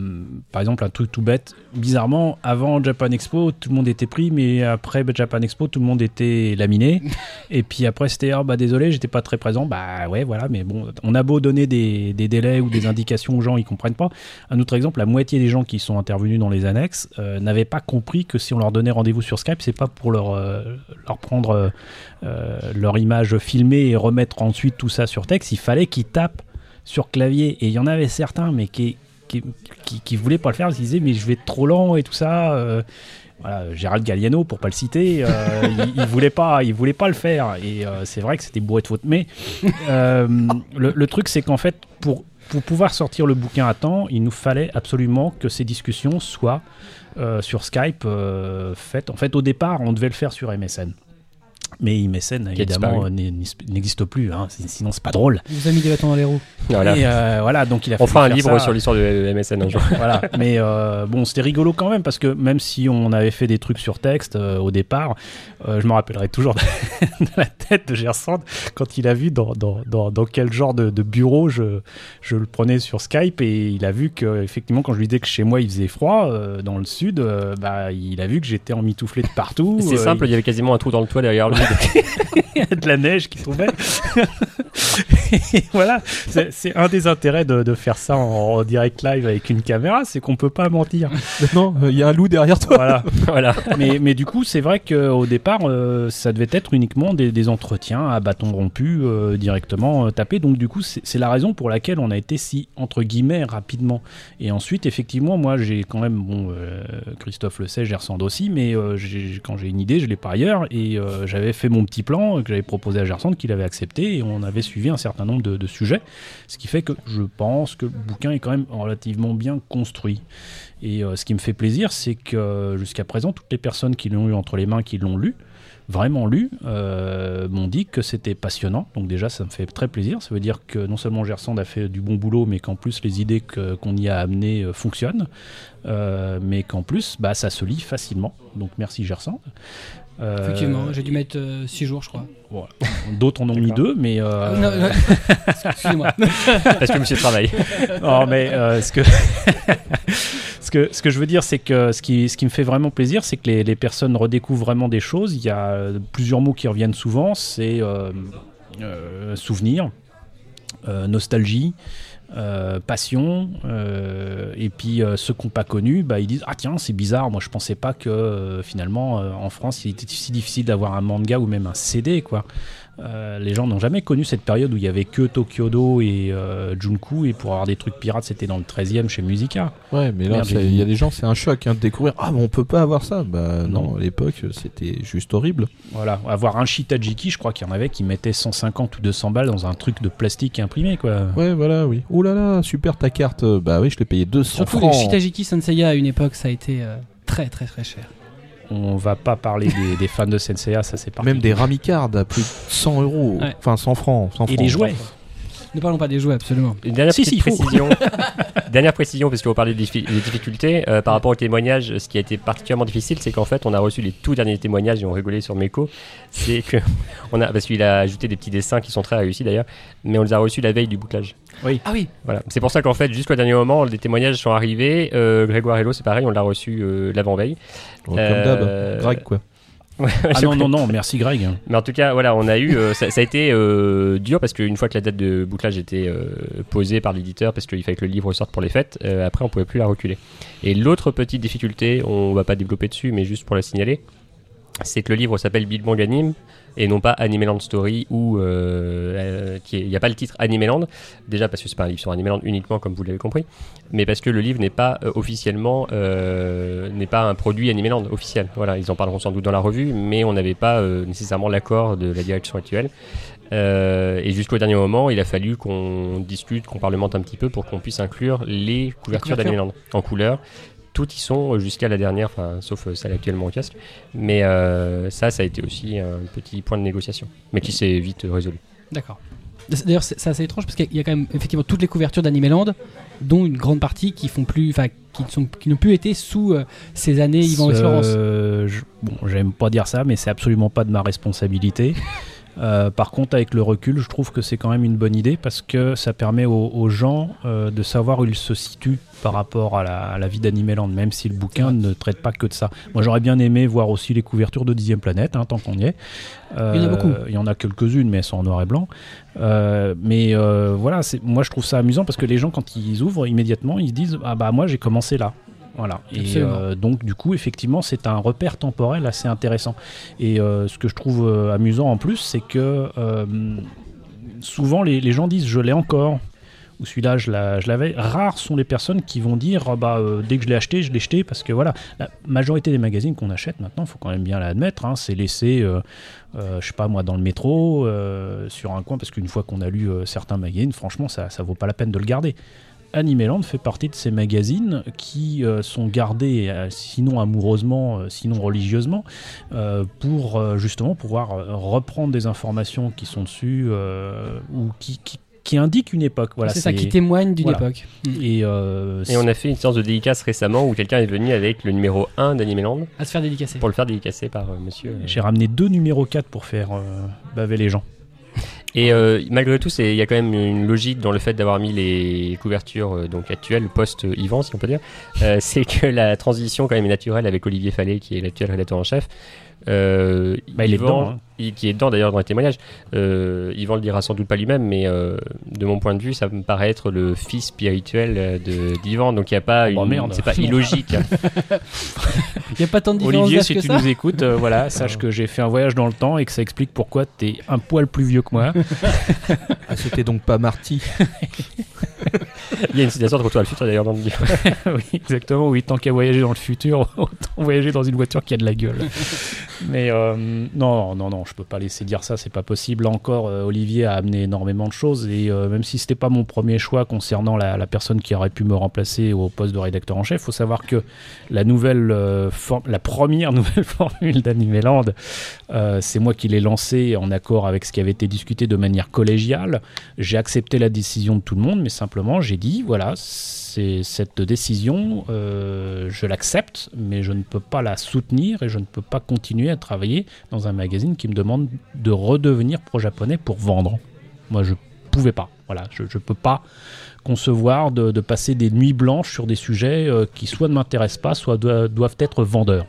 par exemple, un truc tout bête, bizarrement, avant Japan Expo, tout le monde était pris, mais après Japan Expo, tout le monde était laminé. et puis après, c'était, ah bah désolé, j'étais pas très présent. Bah ouais, voilà, mais bon, on a beau donner des, des délais ou des indications aux gens, ils comprennent pas. Un autre exemple, la moitié des gens qui sont intervenus dans les annexes euh, n'avaient pas compris que si on leur donnait rendez-vous sur Skype, c'est pas pour leur, leur prendre euh, euh, leur image filmée et remettre ensuite tout ça sur texte. Il fallait qu'ils tapent sur clavier. Et il y en avait certains, mais qui, qui, qui, qui voulaient pas le faire parce qu'ils disaient, mais je vais être trop lent et tout ça. euh, voilà, Gérald Galliano, pour pas le citer, euh, il, il voulait pas, il voulait pas le faire. Et euh, c'est vrai que c'était bourré de fautes. Mais euh, le, le truc, c'est qu'en fait, pour, pour pouvoir sortir le bouquin à temps, il nous fallait absolument que ces discussions soient sur Skype faites. En fait, au départ, on devait le faire sur MSN. Mais a évidemment, n'existe plus. hein, sinon, c'est pas drôle. Il vous a mis des bâtons dans les roues. voilà. Et euh, voilà, donc il a on fera un livre ça. sur l'histoire de MSN un jour. voilà, mais euh, bon, c'était rigolo quand même parce que même si on avait fait des trucs sur texte euh, au départ, euh, je me rappellerai toujours de, de la tête de Gersand quand il a vu dans, dans, dans, dans quel genre de, de bureau je, je le prenais sur Skype et il a vu que effectivement quand je lui disais que chez moi il faisait froid euh, dans le sud, euh, bah il a vu que j'étais emmitouflé de partout. C'est euh, simple, il y avait quasiment un trou dans le toit derrière lui. il y a de la neige qui tombait. et voilà, c'est un des intérêts de, de faire ça en, en direct live avec une caméra, c'est qu'on peut pas mentir. non, il y a un loup derrière toi. Voilà. voilà. mais, mais du coup, c'est vrai qu'au départ, euh, ça devait être uniquement des, des entretiens à bâton rompu euh, directement euh, tapés. Donc, du coup, c'est la raison pour laquelle on a été si, entre guillemets, rapidement. Et ensuite, effectivement, moi, j'ai quand même, bon, euh, Christophe le sait, j'ai ressenti aussi, mais euh, quand j'ai une idée, je l'ai par ailleurs. Et euh, j'avais fait mon petit plan que j'avais proposé à Gersand, qu'il avait accepté, et on avait suivi un certain nombre de, sujets. Ce qui fait que je pense que le bouquin est quand même relativement bien construit. Et euh, ce qui me fait plaisir, c'est que jusqu'à présent, toutes les personnes qui l'ont eu entre les mains, qui l'ont lu, vraiment lu, euh, m'ont dit que c'était passionnant. Donc déjà, ça me fait très plaisir. Ça veut dire que non seulement Gersand a fait du bon boulot, mais qu'en plus les idées qu'on y a amenées euh, fonctionnent, mais qu'en plus, bah, ça se lit facilement. Donc merci Gersand. Euh, Effectivement, j'ai dû mettre 6 jours, je crois. voilà. D'autres en ont mis deux, mais euh, Ah, non, non. Excusez-moi. Parce que monsieur travaille. non, mais euh, ce que ce que ce que je veux dire, c'est que ce qui ce qui me fait vraiment plaisir, c'est que les, les personnes redécouvrent vraiment des choses. Il y a euh, plusieurs mots qui reviennent souvent. C'est euh, euh, souvenir. euh, nostalgie, euh, passion, euh, et puis euh, ceux qui n'ont pas connu, bah, ils disent ah tiens c'est bizarre, moi je pensais pas que euh, finalement euh, en France il était si difficile d'avoir un manga ou même un CD quoi. Euh, les gens n'ont jamais connu cette période où il y avait que Tokyodo et euh, Junku et pour avoir des trucs pirates c'était dans le 13e chez Musica. Ouais, mais là, il y a des gens, c'est un choc hein, de découvrir. Ah, mais on peut pas avoir ça. Bah non, Non. à l'époque, c'était juste horrible. Voilà, avoir un Shitajiki, je crois qu'il y en avait qui mettaient 150 ou 200 balles dans un truc de plastique imprimé quoi. Ouais, voilà, oui. Oh là là, super ta carte. Bah oui, je l'ai payé 200 Surtout francs. les Shitajiki Senseiya à une époque, ça a été euh, très très très cher. On va pas parler des, des fans de Senseiya, ça c'est parti. Même des Ramicards à plus de 100 euros. Ouais. Enfin, 100 francs. 100 Et francs. les jouets. Ne parlons pas des jouets, absolument. Une dernière Si, si, précision. dernière précision, parce qu'on parlait des, diffi- des difficultés. euh, par rapport aux témoignages, ce qui a été particulièrement difficile, c'est qu'en fait, on a reçu les tout derniers témoignages et on rigolait sur Meko. C'est que. On a, parce qu'il a ajouté des petits dessins qui sont très réussis d'ailleurs, mais on les a reçus la veille du bouclage. Ah oui, Voilà. C'est pour ça qu'en fait, jusqu'au dernier moment, les témoignages sont arrivés. Euh, Grégoire Hello, c'est pareil, on l'a reçu euh, l'avant-veille. Comme Euh, d'hab. Greg, quoi. Ah non, non, non, merci Greg. Mais en tout cas, voilà, on a eu, euh, ça, ça a été euh, dur parce qu'une fois que la date de bouclage était euh, posée par l'éditeur, parce qu'il fallait que le livre sorte pour les fêtes, après on pouvait plus la reculer. Et l'autre petite difficulté, on va pas développer dessus, mais juste pour la signaler, c'est que le livre s'appelle Big Bang Anime et non pas Animeland Story ou euh, euh, il n'y a pas le titre Animeland déjà parce que c'est pas un livre sur Animeland uniquement comme vous l'avez compris mais parce que le livre n'est pas euh, officiellement euh, n'est pas un produit Animeland officiel. Voilà ils en parleront sans doute dans la revue mais on n'avait pas nécessairement l'accord de la direction actuelle. Et jusqu'au dernier moment il a fallu qu'on discute qu'on parlemente un petit peu pour qu'on puisse inclure les couvertures couvertures. d'Animeland en couleur toutes y sont euh, jusqu'à la dernière, enfin, sauf euh, celle actuellement au casque. Mais euh, ça, ça a été aussi un petit point de négociation, mais qui s'est vite résolu. d'accord. D'ailleurs, c'est c'est assez étrange parce qu'il y a quand même effectivement toutes les couvertures d'Animeland, dont une grande partie qui font plus, enfin, qui ne sont, qui n'ont plus été sous euh, ces années Yvan et Florence. Euh, je- bon, j'aime pas dire ça, mais c'est absolument pas de ma responsabilité. Euh, par contre, avec le recul, je trouve que c'est quand même une bonne idée parce que ça permet aux, aux gens euh, de savoir où ils se situent par rapport à la, à la vie d'Animeland, même si le bouquin ne traite pas que de ça. Moi, j'aurais bien aimé voir aussi les couvertures de Dixième Planète, hein, tant qu'on y est. Euh, Il y en a beaucoup. Il y en a quelques-unes, mais elles sont en noir et blanc. Euh, mais euh, voilà, moi je trouve ça amusant parce que les gens, quand ils ouvrent immédiatement, ils se disent Ah bah moi j'ai commencé là. Voilà. Et euh, donc, du coup, effectivement, c'est un repère temporel assez intéressant. Et euh, ce que je trouve euh, amusant en plus, c'est que souvent les, les gens disent Je l'ai encore. Ou celui-là, je l'a- je l'avais. Rares sont les personnes qui vont dire Ah bah, euh, dès que je l'ai acheté, je l'ai jeté. Parce que voilà, la majorité des magazines qu'on achète maintenant, il faut quand même bien l'admettre, hein, c'est laissé, euh, euh, je sais pas moi, dans le métro, sur un coin. Parce qu'une fois qu'on a lu certains magazines, franchement, ça, ça vaut pas la peine de le garder. Animeland fait partie de ces magazines qui euh, sont gardés, euh, sinon amoureusement, euh, sinon religieusement, euh, pour euh, justement pouvoir reprendre des informations qui sont dessus euh, ou qui, qui, qui indiquent une époque. Voilà, c'est ça qui témoigne d'une voilà. époque. Mm. Et, euh, Et on a fait une séance de dédicace récemment où quelqu'un est venu avec le numéro 1 d'Animeland À se faire dédicacer. pour le faire dédicacer par euh, monsieur. euh. j'ai ramené deux numéros 4 pour faire euh, baver les gens. Et euh, malgré tout, il y a quand même une logique dans le fait d'avoir mis les couvertures euh, donc actuelles, post-Yvan, si on peut dire. Euh, c'est que la transition quand même est naturelle avec Olivier Fallet, qui est l'actuel rédacteur en chef. Euh, Bah, il est dedans, hein. Il- qui est dedans d'ailleurs dans les témoignages. Euh, Yvan le dira sans doute pas lui-même, mais euh, de mon point de vue, ça me paraît être le fils spirituel euh, de d'Yvan. Donc il n'y a pas, Oh, bah, une- merde. c'est pas illogique. Il n'y a pas tant de différence Olivier, si que tu ça. nous écoutes, euh, voilà, sache que j'ai fait un voyage dans le temps et que ça explique pourquoi t'es un poil plus vieux que moi. Ah, c'était donc pas Marty. il y a une citation de Retour à le futur d'ailleurs dans le livre. oui, exactement. Oui, tant qu'à voyager dans le futur, autant voyager dans une voiture qui a de la gueule. Mais euh, non, non, non, je peux pas laisser dire ça, c'est pas possible. Encore, euh, Olivier a amené énormément de choses et euh, même si c'était pas mon premier choix concernant la, personne qui aurait pu me remplacer au poste de rédacteur en chef, faut savoir que la nouvelle, euh, la première nouvelle formule d'Animeland, euh, c'est moi qui l'ai lancée en accord avec ce qui avait été discuté de manière collégiale. J'ai accepté la décision de tout le monde, mais simplement j'ai dit voilà, c'est cette décision, euh, je l'accepte, mais je ne peux pas la soutenir et je ne peux pas continuer à travailler dans un magazine qui me demande de redevenir pro-japonais pour vendre. Moi, je pouvais pas. Voilà, je ne peux pas concevoir de, passer des nuits blanches sur des sujets euh, qui soit ne m'intéressent pas, soit doivent être vendeurs.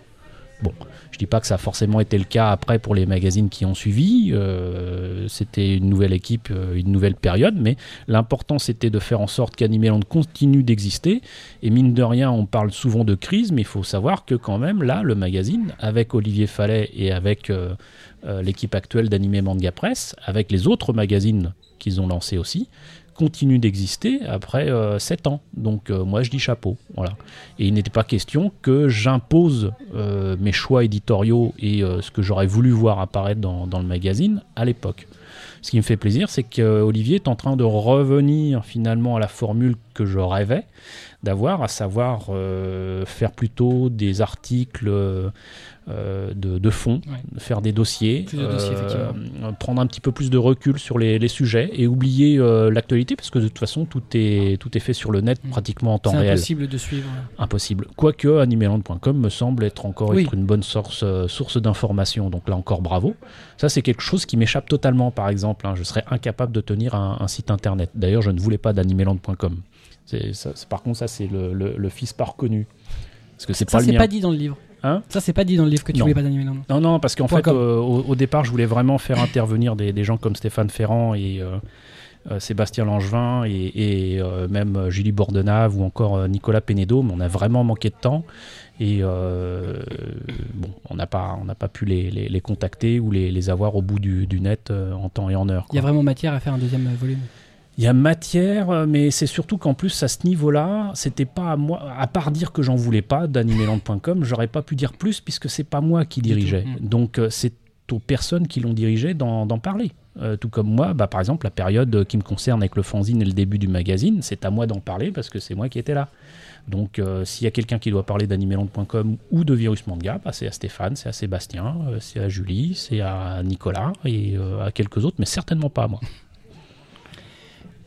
Bon, je dis pas que ça a forcément été le cas après pour les magazines qui ont suivi. euh, c'était une nouvelle équipe, euh, une nouvelle période, mais l'important c'était de faire en sorte qu'Animeland continue d'exister. Et mine de rien, on parle souvent de crise, mais il faut savoir que quand même là, le magazine, avec Olivier Fallet et avec euh, l'équipe actuelle d'Anime Manga Press, avec les autres magazines qu'ils ont lancés aussi, continue d'exister après 7 ans. Donc euh, moi je dis chapeau. Voilà. Et il n'était pas question que j'impose euh, mes choix éditoriaux et euh, ce que j'aurais voulu voir apparaître dans, dans le magazine à l'époque. Ce qui me fait plaisir, c'est qu'Olivier est en train de revenir finalement à la formule que je rêvais d'avoir, à savoir euh, faire plutôt des articles euh, de, de fond, Ouais. faire des dossiers, euh, prendre un petit peu plus de recul sur les, les sujets et oublier euh, l'actualité parce que de toute façon tout est, tout est fait sur le net Mm. pratiquement en temps C'est réel impossible de suivre. impossible. Quoique animeland.com me semble être encore Oui. être une bonne source, source d'information. Donc là encore bravo. Ça c'est quelque chose qui m'échappe totalement par exemple. hein. Je serais incapable de tenir un, un site internet. D'ailleurs je ne voulais pas d'animeland.com. C'est, ça, c'est- par contre ça c'est le, le- le fils pas reconnu. Parce que c'est Ça, pas c'est pas dit dans le livre. Hein ça, c'est pas dit dans le livre que tu Non. voulais pas d'animer. Non. Non, non, parce qu'en fait, euh, au, au départ, je voulais vraiment faire intervenir des, des gens comme Stéphane Ferrand et euh, euh, Sébastien Langevin et, et, même Julie Bordenave ou encore Nicolas Pénédo, mais on a vraiment manqué de temps. Et bon, on n'a pas, on n'a pas pu les, les- les contacter ou les, les avoir au bout du, du net en temps et en heure. Il y a vraiment matière à faire un deuxième volume. Il y a matière, euh, mais c'est surtout qu'en plus, à ce niveau-là, c'était pas à moi, à part dire que j'en voulais pas d'animeland.com, j'aurais pas pu dire plus puisque c'est pas moi qui dirigeais. mm. Donc euh, c'est aux personnes qui l'ont dirigé d'en parler. Euh, tout comme moi, bah, par exemple, la période qui me concerne avec le fanzine et le début du magazine, c'est à moi d'en parler parce que c'est moi qui étais là. Donc euh, s'il y a quelqu'un qui doit parler d'animeland.com ou de Virus Manga, bah, c'est à Stéphane, c'est à Sébastien, euh, c'est à Julie, c'est à Nicolas et à quelques autres, mais certainement pas à moi.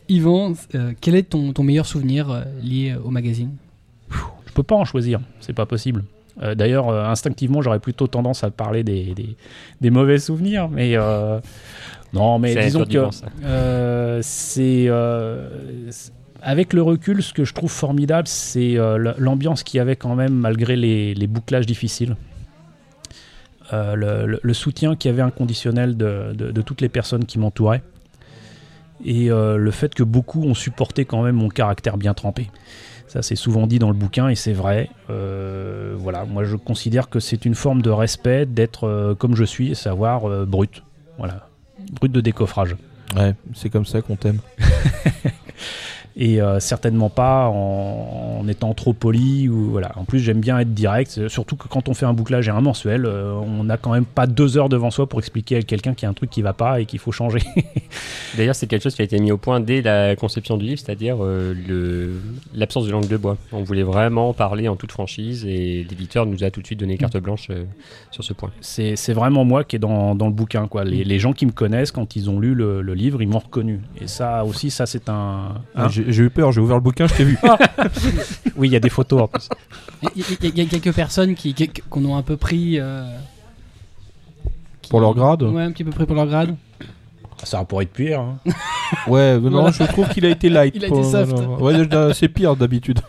Yvan, euh, quel est ton, ton meilleur souvenir euh, lié euh, au magazine? Je peux pas en choisir, c'est pas possible. Euh, D'ailleurs, euh, instinctivement, j'aurais plutôt tendance à parler des, des, des mauvais souvenirs, mais euh, non, mais disons que euh, c'est euh, avec le recul, ce que je trouve formidable, c'est euh, l'ambiance qu'il y avait quand même malgré les, les bouclages difficiles. Euh, le, le- le soutien qu'il y avait inconditionnel de, de- de toutes les personnes qui m'entouraient. Et euh, le fait que beaucoup ont supporté quand même mon caractère bien trempé. Ça, c'est souvent dit dans le bouquin et c'est vrai. Euh, voilà, moi je considère que c'est une forme de respect d'être euh, comme je suis, à savoir euh, brut. Voilà, brut de décoffrage. Ouais, c'est comme ça qu'on t'aime. et euh, certainement pas en, en étant trop poli ou voilà. En plus, j'aime bien être direct, surtout que quand on fait un bouclage et un mensuel, euh, on n'a quand même pas deux heures devant soi pour expliquer à quelqu'un qu'il y a un truc qui va pas et qu'il faut changer. D'ailleurs, c'est quelque chose qui a été mis au point dès la conception du livre, c'est-à-dire euh, le- l'absence de langue de bois. On voulait vraiment parler en toute franchise et l'éditeur nous a tout de suite donné carte blanche euh, sur ce point. c'est c'est vraiment moi qui est dans, dans le bouquin. Quoi. Les, les gens qui me connaissent, quand ils ont lu le, le livre, ils m'ont reconnu. Et ça aussi, ça c'est un... hein J'ai eu peur, j'ai ouvert le bouquin, je t'ai vu. oui, il y a des photos en plus. Il y, a quelques personnes qui, qui- qu'on a un peu pris. euh, qui- Pour leur grade? Ouais, un petit peu pris pour leur grade. Ça pourrait être pire. hein. Ouais, non, Voilà. je trouve qu'il a été light. Il a été soft. Ouais, c'est pire d'habitude.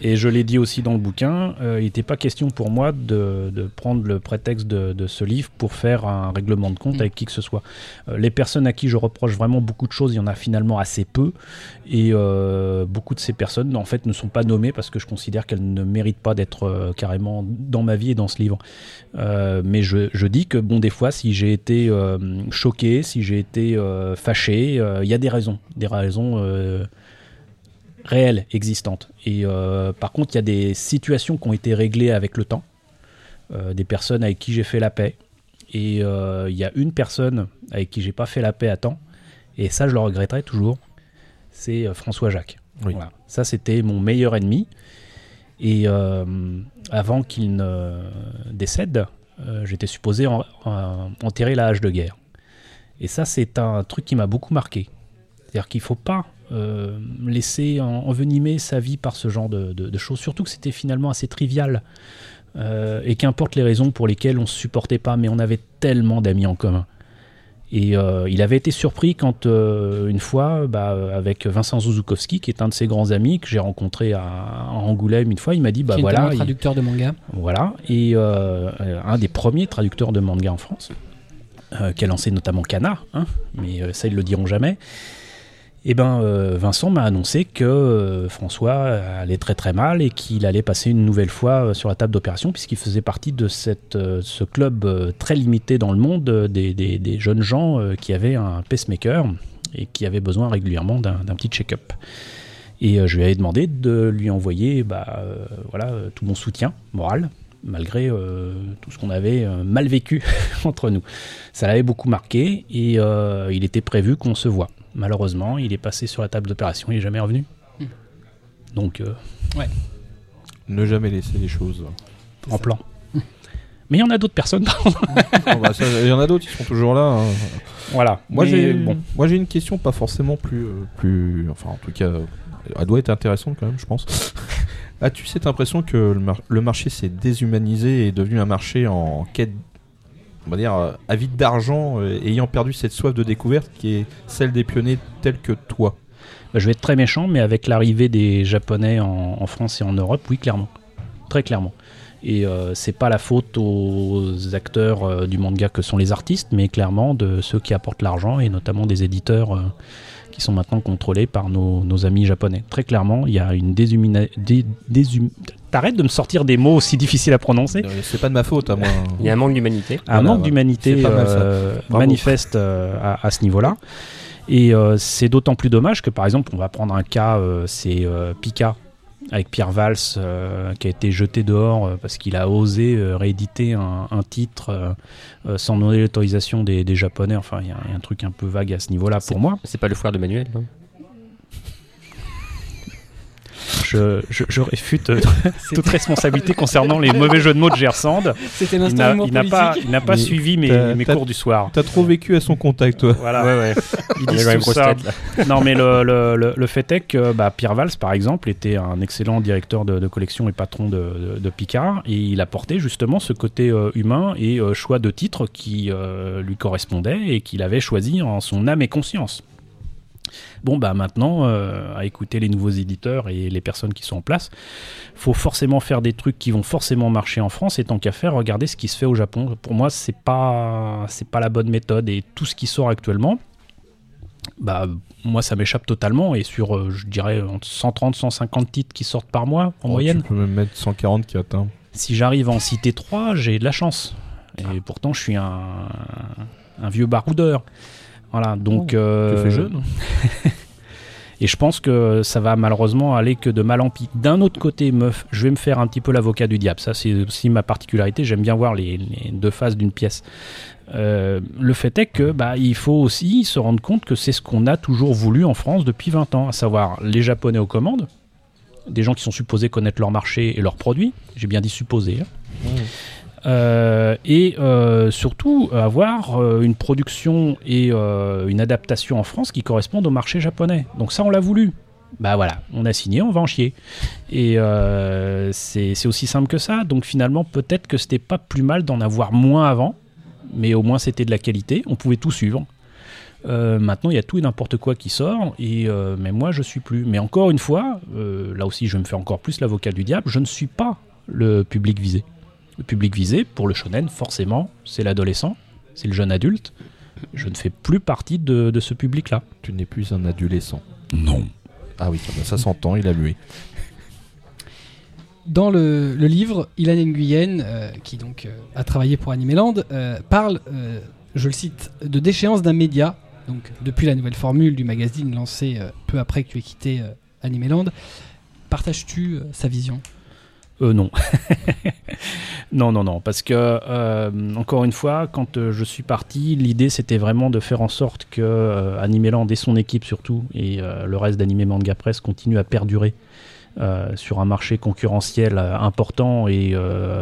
Et je l'ai dit aussi dans le bouquin, euh, il n'était pas question pour moi de, de prendre le prétexte de, de ce livre pour faire un règlement de compte Mm. avec qui que ce soit. Euh, les personnes à qui je reproche vraiment beaucoup de choses, il y en a finalement assez peu. Et euh, beaucoup de ces personnes, en fait, ne sont pas nommées parce que je considère qu'elles ne méritent pas d'être carrément dans ma vie et dans ce livre. Mais je, je dis que, bon, des fois, si j'ai été choqué, si j'ai été fâché, il y a des raisons. Des raisons. Réelles, existantes. Et euh, par contre, il y a des situations qui ont été réglées avec le temps, euh, des personnes avec qui j'ai fait la paix. Et euh, il y a une personne avec qui j'ai pas fait la paix à temps, et ça, je le regretterai toujours. C'est François Jacques. Oui. Voilà. Ça, c'était mon meilleur ennemi. Et avant qu'il ne décède, j'étais supposé en- en- enterrer la hache de guerre. Et ça, c'est un truc qui m'a beaucoup marqué. C'est-à-dire qu'il ne faut pas euh, laisser en- envenimer sa vie par ce genre de, de- de choses, surtout que c'était finalement assez trivial. Euh, et qu'importe les raisons pour lesquelles on ne se supportait pas, mais on avait tellement d'amis en commun. Et euh, il avait été surpris quand, euh, une fois, bah, avec Vincent Zuzukowski, qui est un de ses grands amis, que j'ai rencontré à, à Angoulême une fois, il m'a dit, bah voilà, il- traducteur de manga. voilà, et euh, un des premiers traducteurs de manga en France, qui a lancé notamment Kana, hein, mais ça ils le diront jamais. Et ben euh, Vincent m'a annoncé que euh, François allait très très mal et qu'il allait passer une nouvelle fois euh, sur la table d'opération puisqu'il faisait partie de cette, ce club très limité dans le monde des, des- jeunes gens qui avaient un pacemaker et qui avaient besoin régulièrement d'un petit check-up. Et je lui avais demandé de lui envoyer bah, voilà, tout mon soutien moral, malgré tout ce qu'on avait mal vécu entre nous. Ça l'avait beaucoup marqué et il était prévu qu'on se voit. Malheureusement, il est passé sur la table d'opération, il n'est jamais revenu. Hmm. Donc, euh, Ne jamais laisser les choses. en plan. Mais il y en a d'autres personnes. Oh, bah, Il y en a d'autres, ils sont toujours là. hein. voilà. Moi j'ai bon. moi j'ai une question pas forcément plus euh, plus enfin en tout cas euh, elle doit être intéressante quand même je pense. As-tu cette impression que le, mar- le marché s'est déshumanisé et est devenu un marché en quête on va dire euh, avide d'argent euh, ayant perdu cette soif de découverte qui est celle des pionniers tels que toi Bah, je vais être très méchant, mais avec l'arrivée des Japonais en, France et en Europe, oui, clairement. Très clairement. Et euh, c'est pas la faute aux acteurs euh, du manga que sont les artistes, mais clairement de ceux qui apportent l'argent et notamment des éditeurs qui sont maintenant contrôlés par nos, amis japonais. Très clairement, il y a une déshumina... dé- déshum- T'arrêtes de me sortir des mots aussi difficiles à prononcer Euh, C'est pas de ma faute à moi. Il y a un manque d'humanité. un Voilà, manque ouais. d'humanité euh, manifeste euh, à, à ce niveau-là. Et euh, c'est d'autant plus dommage que, par exemple, on va prendre un cas, euh, c'est euh, Pika avec Pierre Valls euh, qui a été jeté dehors euh, parce qu'il a osé euh, rééditer un, un titre sans demander l'autorisation des, des Japonais. Enfin, il y, a il y a un truc un peu vague à ce niveau-là pour moi. C'est pas le frère de Manuel. hein. Je, je, je réfute euh, toute responsabilité concernant les mauvais jeux de mots de Gersand. C'était Il l'instant il n'a pas, il n'a pas suivi mes, cours du soir. T'as trop vécu à son contact toi. Voilà. Ouais, ouais. Ils disent tout ça. tête. Non, mais le, le, le, le fait est que bah, Pierre Valls, par exemple, était un excellent directeur de, de collection et patron de, de, de Picard. Et il apportait justement ce côté euh, humain et euh, choix de titres qui euh, lui correspondait et qu'il avait choisi en son âme et conscience. Bon, bah maintenant, euh, à écouter les nouveaux éditeurs et les personnes qui sont en place, faut forcément faire des trucs qui vont forcément marcher en France et tant qu'à faire, regarder ce qui se fait au Japon. Pour moi, c'est pas, c'est pas la bonne méthode et tout ce qui sort actuellement, bah, moi ça m'échappe totalement et sur euh, je dirais entre 130 150 titres qui sortent par mois en Oh, moyenne Tu peux même mettre 140 qui atteint. si j'arrive à en citer 3 j'ai de la chance et pourtant je suis un, un vieux baroudeur voilà donc Tu euh, fais jeune et je pense que ça va malheureusement aller que de mal en pis. D'un autre côté, meuf, je vais me faire un petit peu l'avocat du diable. Ça, c'est aussi ma particularité. J'aime bien voir les, les deux faces d'une pièce. Euh, le fait est que bah, il faut aussi se rendre compte que c'est ce qu'on a toujours voulu en France depuis 20 ans, à savoir les Japonais aux commandes, des gens qui sont supposés connaître leur marché et leurs produits. J'ai bien dit supposés. hein. Euh, et euh, surtout avoir euh, une production et une adaptation en France qui correspondent au marché japonais. Donc ça, on l'a voulu. Bah voilà, on a signé, on va en chier. Et c'est aussi simple que ça. Donc finalement, peut-être que c'était pas plus mal d'en avoir moins avant, mais au moins c'était de la qualité. On pouvait tout suivre. Maintenant, il y a tout et n'importe quoi qui sort, et mais moi, je suis plus. Mais encore une fois, là aussi, je me fais encore plus l'avocat du diable. Je ne suis pas le public visé. Le public visé, pour le shonen, forcément, c'est l'adolescent, c'est le jeune adulte. Je ne fais plus partie de, de ce public-là. Tu n'es plus un adolescent. Non. Ah oui, ça, s'entend, il a mué. Dans le, le livre, Ilan Nguyen, euh, qui donc euh, a travaillé pour Animeland, euh, parle, euh, je le cite, de déchéance d'un média. Donc depuis la nouvelle formule du magazine lancée euh, peu après que tu aies quitté euh, Animeland, partages-tu euh, sa vision? Euh, non. non, non, non. Parce que, euh, encore une fois, quand euh, je suis parti, l'idée c'était vraiment de faire en sorte que euh, Animeland et son équipe surtout, et le reste d'Anime Manga Press continue à perdurer sur un marché concurrentiel important et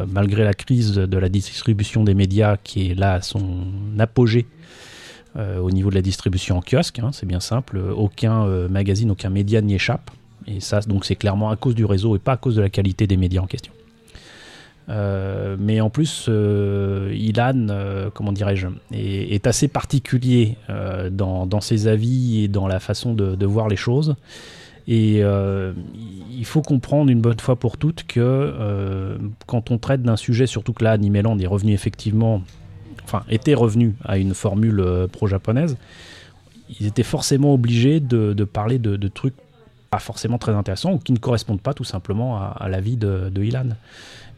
malgré la crise de la distribution des médias qui est là à son apogée. au niveau de la distribution en kiosque, hein, c'est bien simple, aucun magazine, aucun média n'y échappe. Et ça, donc, c'est clairement à cause du réseau et pas à cause de la qualité des médias en question. Euh, mais en plus, euh, Ilan, euh, comment dirais-je, est, assez particulier dans, ses avis et dans la façon de, voir les choses. Et il faut comprendre une bonne fois pour toutes que quand on traite d'un sujet, surtout que là, Animeland est revenu effectivement, enfin, était revenu à une formule pro-japonaise, ils étaient forcément obligés de, parler de trucs forcément très intéressants ou qui ne correspondent pas tout simplement à, à la vie de, de Ilan.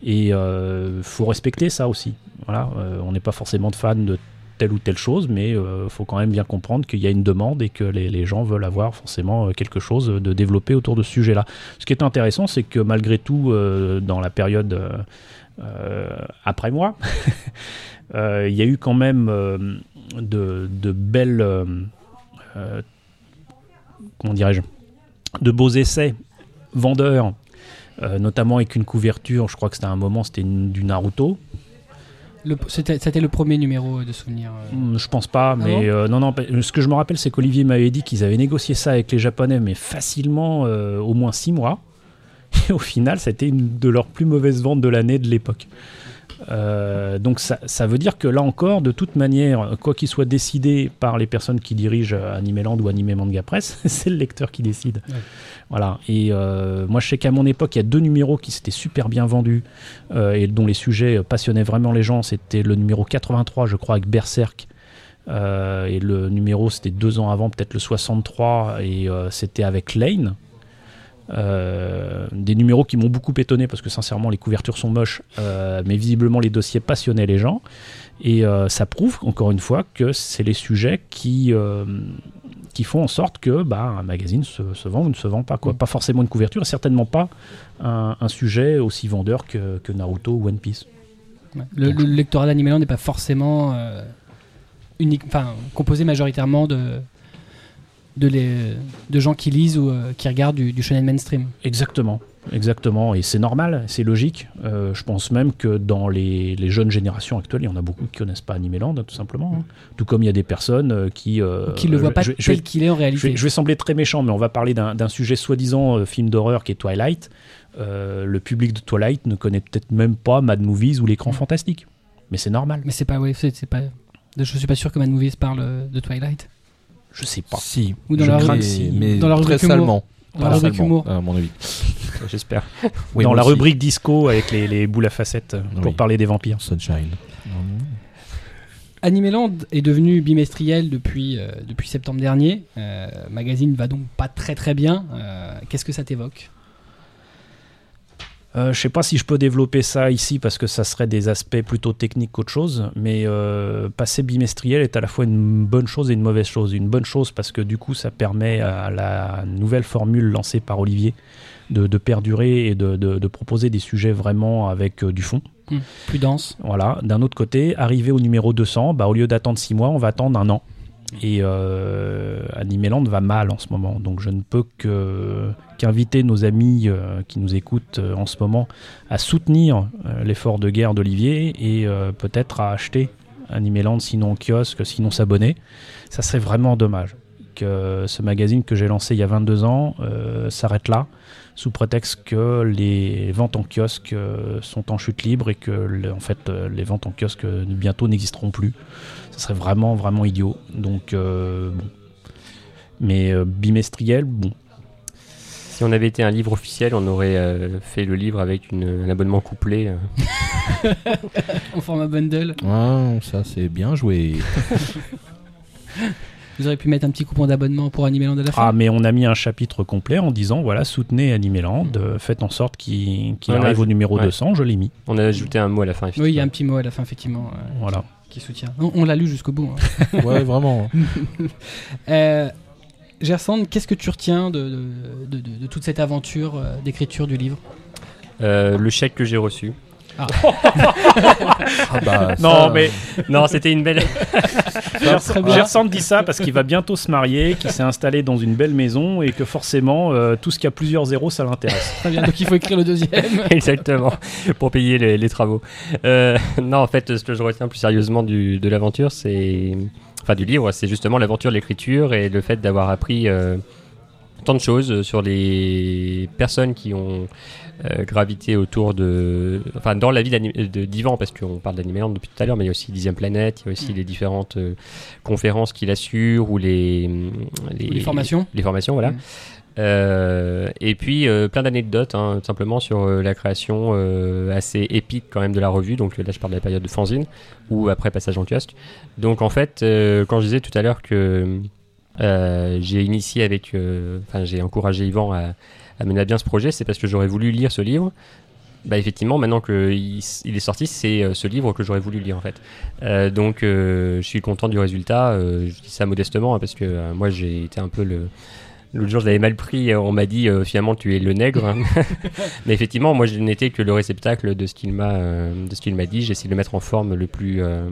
Et euh, faut respecter ça aussi. Voilà, euh, on n'est pas forcément de fan de telle ou telle chose, mais il faut quand même bien comprendre qu'il y a une demande et que les, les gens veulent avoir forcément euh, quelque chose de développé autour de ce sujet-là. Ce qui est intéressant, c'est que malgré tout, euh, dans la période euh, euh, après moi, euh, il y a eu quand même euh, de, de belles, euh, euh, comment dirais-je, de beaux essais vendeurs, euh, notamment avec une couverture, je crois que c'était à un moment, c'était du Naruto. C'était le premier numéro de souvenir. euh. Hmm, Je pense pas, mais bon euh, non, non. Ce que je me rappelle, c'est qu'Olivier m'avait dit qu'ils avaient négocié ça avec les Japonais, mais facilement, euh, au moins six mois. Et au final, c'était une de leurs plus mauvaises ventes de l'année de l'époque. Euh, donc ça, ça veut dire que là encore, de toute manière, quoi qu'il soit décidé par les personnes qui dirigent Animeland ou Anime Manga Press, c'est le lecteur qui décide. Ouais. Voilà. Et euh, moi, je sais qu'à mon époque, il y a deux numéros qui s'étaient super bien vendus euh, et dont les sujets passionnaient vraiment les gens. C'était le numéro 83, je crois, avec Berserk. Euh, et le numéro, c'était deux ans avant, peut-être le 63, et euh, c'était avec Lane. Euh, des numéros qui m'ont beaucoup étonné parce que sincèrement les couvertures sont moches, euh, mais visiblement les dossiers passionnaient les gens. Et euh, ça prouve encore une fois que c'est les sujets qui, euh, qui font en sorte que bah, un magazine se, se vend ou ne se vend pas. Quoi. Mm. Pas forcément une couverture, et certainement pas un, un sujet aussi vendeur que, que Naruto ou One Piece. Ouais. Le, le lectorat d'Animeland n'est pas forcément euh, unique, enfin composé majoritairement de de, les, de gens qui lisent ou euh, qui regardent du, du shonen mainstream. Exactement, exactement. Et c'est normal, c'est logique. Euh, je pense même que dans les, les jeunes générations actuelles, il y en a beaucoup qui connaissent pas Animeland, tout simplement. hein. Tout comme il y a des personnes euh, qui... euh, qui ne le voient pas je, je tel vais, qu'il est en je, réalité. vais, je vais sembler très méchant, mais on va parler d'un d'un sujet soi-disant film d'horreur qui est Twilight. Le public de Twilight ne connaît peut-être même pas Mad Movies ou l'écran Mm. fantastique. Mais c'est normal. Mais c'est pas, ouais, c'est c'est pas. Je suis pas sûr que Mad Movies parle de Twilight. Je sais pas. Si. Ou dans Je la crains rubrique- que si, mais dans la très rubrique humour. salement. Dans la rubrique salement, humour. À mon avis. J'espère. Oui, Dans la aussi. rubrique disco avec les, les boules à facettes euh, pour Oui. parler des vampires. Sunshine. Animeland est devenu bimestriel depuis, euh, depuis septembre dernier. Euh, magazine va donc pas très très bien. Euh, Qu'est-ce que ça t'évoque? Euh, je sais pas si je peux développer ça ici parce que ça serait des aspects plutôt techniques qu'autre chose, mais euh, passer bimestriel est à la fois une bonne chose et une mauvaise chose. Une bonne chose parce que du coup ça permet à la nouvelle formule lancée par Olivier de, de perdurer et de, de- de proposer des sujets vraiment avec euh, du fond. Hmm, Plus dense. Voilà. D'un autre côté, arrivé au numéro 200, bah, au lieu d'attendre 6 mois, on va attendre un an. Et euh, Animeland va mal en ce moment. Donc je ne peux qu'inviter nos amis euh, qui nous écoutent euh, en ce moment à soutenir euh, l'effort de guerre d'Olivier et peut-être à acheter Animeland, sinon en kiosque, sinon s'abonner. Ça serait vraiment dommage que ce magazine que j'ai lancé il y a 22 ans s'arrête là sous prétexte que les ventes en kiosque sont en chute libre et que en fait les ventes en kiosque bientôt n'existeront plus. Ça serait vraiment vraiment idiot. Donc euh, bon. Mais euh, bimestriel, bon. Si on avait été un livre officiel, on aurait euh, fait le livre avec une- un abonnement couplé. euh. En format bundle. Ah, ça c'est bien joué. Vous auriez pu mettre un petit coupon d'abonnement pour Animeland à la fin. Ah mais on a mis un chapitre complet en disant voilà soutenez Animeland, euh, faites en sorte qu'il arrive au numéro ouais. 200, je l'ai mis. On a ajouté un mot à la fin. oui, il y a un effectivement. petit mot à la fin, effectivement, euh, Voilà. Qui soutient. On, on l'a lu jusqu'au bout. hein. Ouais, vraiment. Euh, Gerson, qu'est-ce que tu retiens de, de- de- de- de toute cette aventure euh, d'écriture du livre? Euh, le chèque que j'ai reçu. Ah bah, Non ça, mais Non, c'était une belle. Gerson dit ça parce qu'il va bientôt se marier, qu'il s'est installé dans une belle maison et que forcément euh, tout ce qui a plusieurs zéros ça l'intéresse. Très bien, donc il faut écrire le deuxième. Exactement, pour payer les, les travaux. Euh, non, en fait, ce que je retiens plus sérieusement du, de l'aventure, c'est. Enfin, du livre, c'est justement l'aventure de l'écriture et le fait d'avoir appris euh, tant de choses sur les personnes qui ont euh, gravité autour de, enfin dans la vie de d'Ivan, parce qu'on parle d'Animeland depuis tout à l'heure, mais il y a aussi Dixième Planète, il y a aussi les différentes euh, conférences qu'il assure ou les, les, Les formations. les formations, voilà. Mm. Euh, et puis euh, plein d'anecdotes, hein, tout simplement sur euh, la création assez épique quand même de la revue. Donc là, je parle de la période de fanzine ou après passage en kiosque. Donc en fait, quand je disais tout à l'heure que j'ai initié avec, enfin j'ai encouragé Yvan à, à mener à bien ce projet, c'est parce que j'aurais voulu lire ce livre. Bah effectivement, maintenant qu'il il est sorti, c'est euh, ce livre que j'aurais voulu lire en fait. Euh, donc euh, je suis content du résultat. je dis ça modestement hein, parce que moi j'ai été un peu le L'autre jour, je l'avais mal pris. On m'a dit euh, finalement tu es le nègre. Mais effectivement, moi, je n'étais que le réceptacle de ce qu'il m'a, euh, de ce qu'il m'a dit. J'ai essayé de le mettre en forme le plus, euh,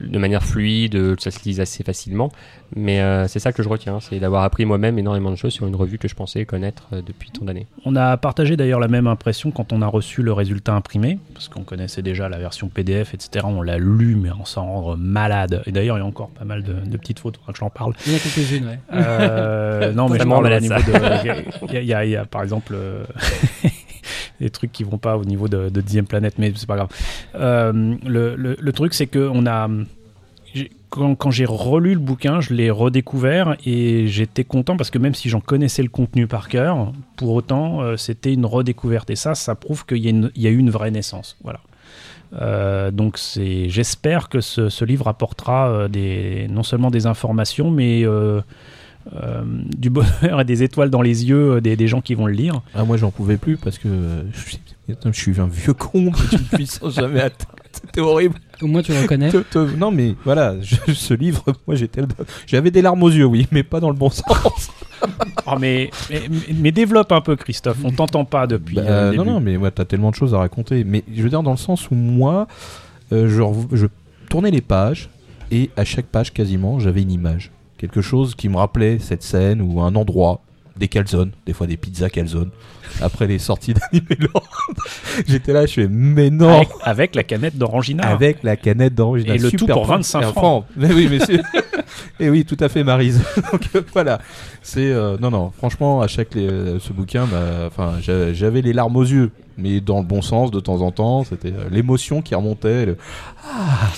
de manière fluide, ça se lise assez facilement. Mais euh, c'est ça que je retiens, c'est d'avoir appris moi-même énormément de choses sur une revue que je pensais connaître euh, depuis tant d'années. On a partagé d'ailleurs la même impression quand on a reçu le résultat imprimé, parce qu'on connaissait déjà la version PDF, etc. On l'a lu, mais on s'en rend malade. Et d'ailleurs, il y a encore pas mal de, de petites fautes, que j'en parle. Il y en a quelques-unes, ouais. Euh, non, mais je Vraiment parle au malade, niveau de. Il y, a- il y a- il y a, par exemple euh, des trucs qui vont pas au niveau de, de dixième planète, mais c'est pas grave. Euh, le, le- truc, c'est que on a. Quand, quand j'ai relu le bouquin, je l'ai redécouvert et j'étais content parce que même si j'en connaissais le contenu par cœur, pour autant, euh, c'était une redécouverte. Et ça, ça prouve qu'il y, y a eu une vraie naissance. Voilà. Euh, donc j'espère que ce, ce livre apportera euh, des, non seulement des informations, mais euh, du bonheur et des étoiles dans les yeux des, des gens qui vont le lire. Ah, moi, j'en pouvais plus parce que je, suis- Attends, je suis un vieux con d'une puissance jamais atteinte. C'était horrible. Au moins, tu le reconnais. Te- te- Non, mais voilà, je- ce livre, moi, j'étais, j'avais des larmes aux yeux, oui, mais pas dans le bon sens. Oh, mais, mais, mais développe un peu, Christophe. On t'entend pas depuis. Bah, euh, non, non, mais ouais, t'as tellement de choses à raconter. Mais je veux dire, dans le sens où moi, euh, je tournais les pages et à chaque page, quasiment, j'avais une image. Quelque chose qui me rappelait cette scène ou un endroit, des calzones, des fois des pizzas calzones. Après les sorties d'Animeland, j'étais là, je fais, mais non! Avec, avec la canette d'Orangina. Avec la canette d'orangina. Et le tout pour fin. 25 Et un francs. Mais oui, mais c'est- Et oui, tout à fait, Marise. Donc euh, voilà. C'est euh, non, non. Franchement, à chaque euh, ce bouquin, bah, enfin, j'avais les larmes aux yeux, mais dans le bon sens de temps en temps. C'était euh, l'émotion qui remontait. le- Ah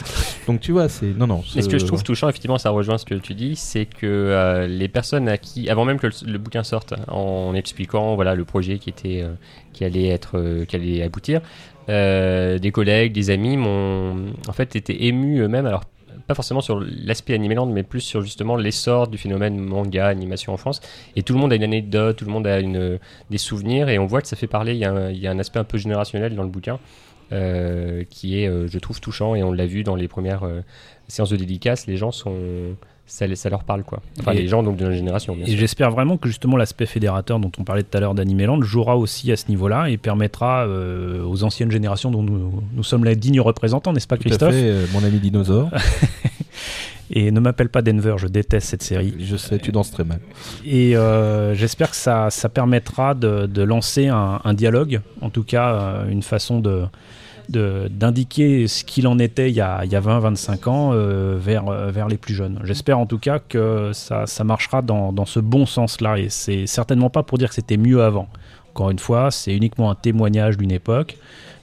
Donc tu vois, c'est non, non. Et ce que je trouve touchant, effectivement, ça rejoint ce que tu dis, c'est que euh, les personnes à qui, avant même que le, le bouquin sorte, en expliquant voilà le projet qui était, euh, qui allait être, euh, qui allait aboutir, des collègues, des amis m'ont en fait été émus eux-mêmes. Alors pas forcément sur l'aspect Animeland, mais plus sur justement l'essor du phénomène manga, animation en France. Et tout le monde a une anecdote, tout le monde a une, des souvenirs, et on voit que ça fait parler. Il y a un, il y a un aspect un peu générationnel dans le bouquin. euh, qui est, euh, je trouve, touchant et on l'a vu dans les premières euh, séances de dédicaces, les gens sont, ça, ça leur parle quoi. Enfin, Et- les gens donc de notre génération. Bien Et j'espère vraiment que justement l'aspect fédérateur dont on parlait tout à l'heure d'Animeland jouera aussi à ce niveau-là et permettra euh, aux anciennes générations dont nous, nous sommes les dignes représentants, n'est-ce pas Tout à Christophe fait, euh, mon ami dinosaure. Et ne m'appelle pas Denver, je déteste cette série. Je sais, tu danses très mal. Et euh, j'espère que ça, ça permettra de, de lancer un, un dialogue, en tout cas euh, une façon de- d'indiquer ce qu'il en était il y a, il y a 20-25 ans euh, vers, euh, vers les plus jeunes. J'espère en tout cas que ça, ça marchera dans, dans ce bon sens-là et c'est certainement pas pour dire que c'était mieux avant. Encore une fois, c'est uniquement un témoignage d'une époque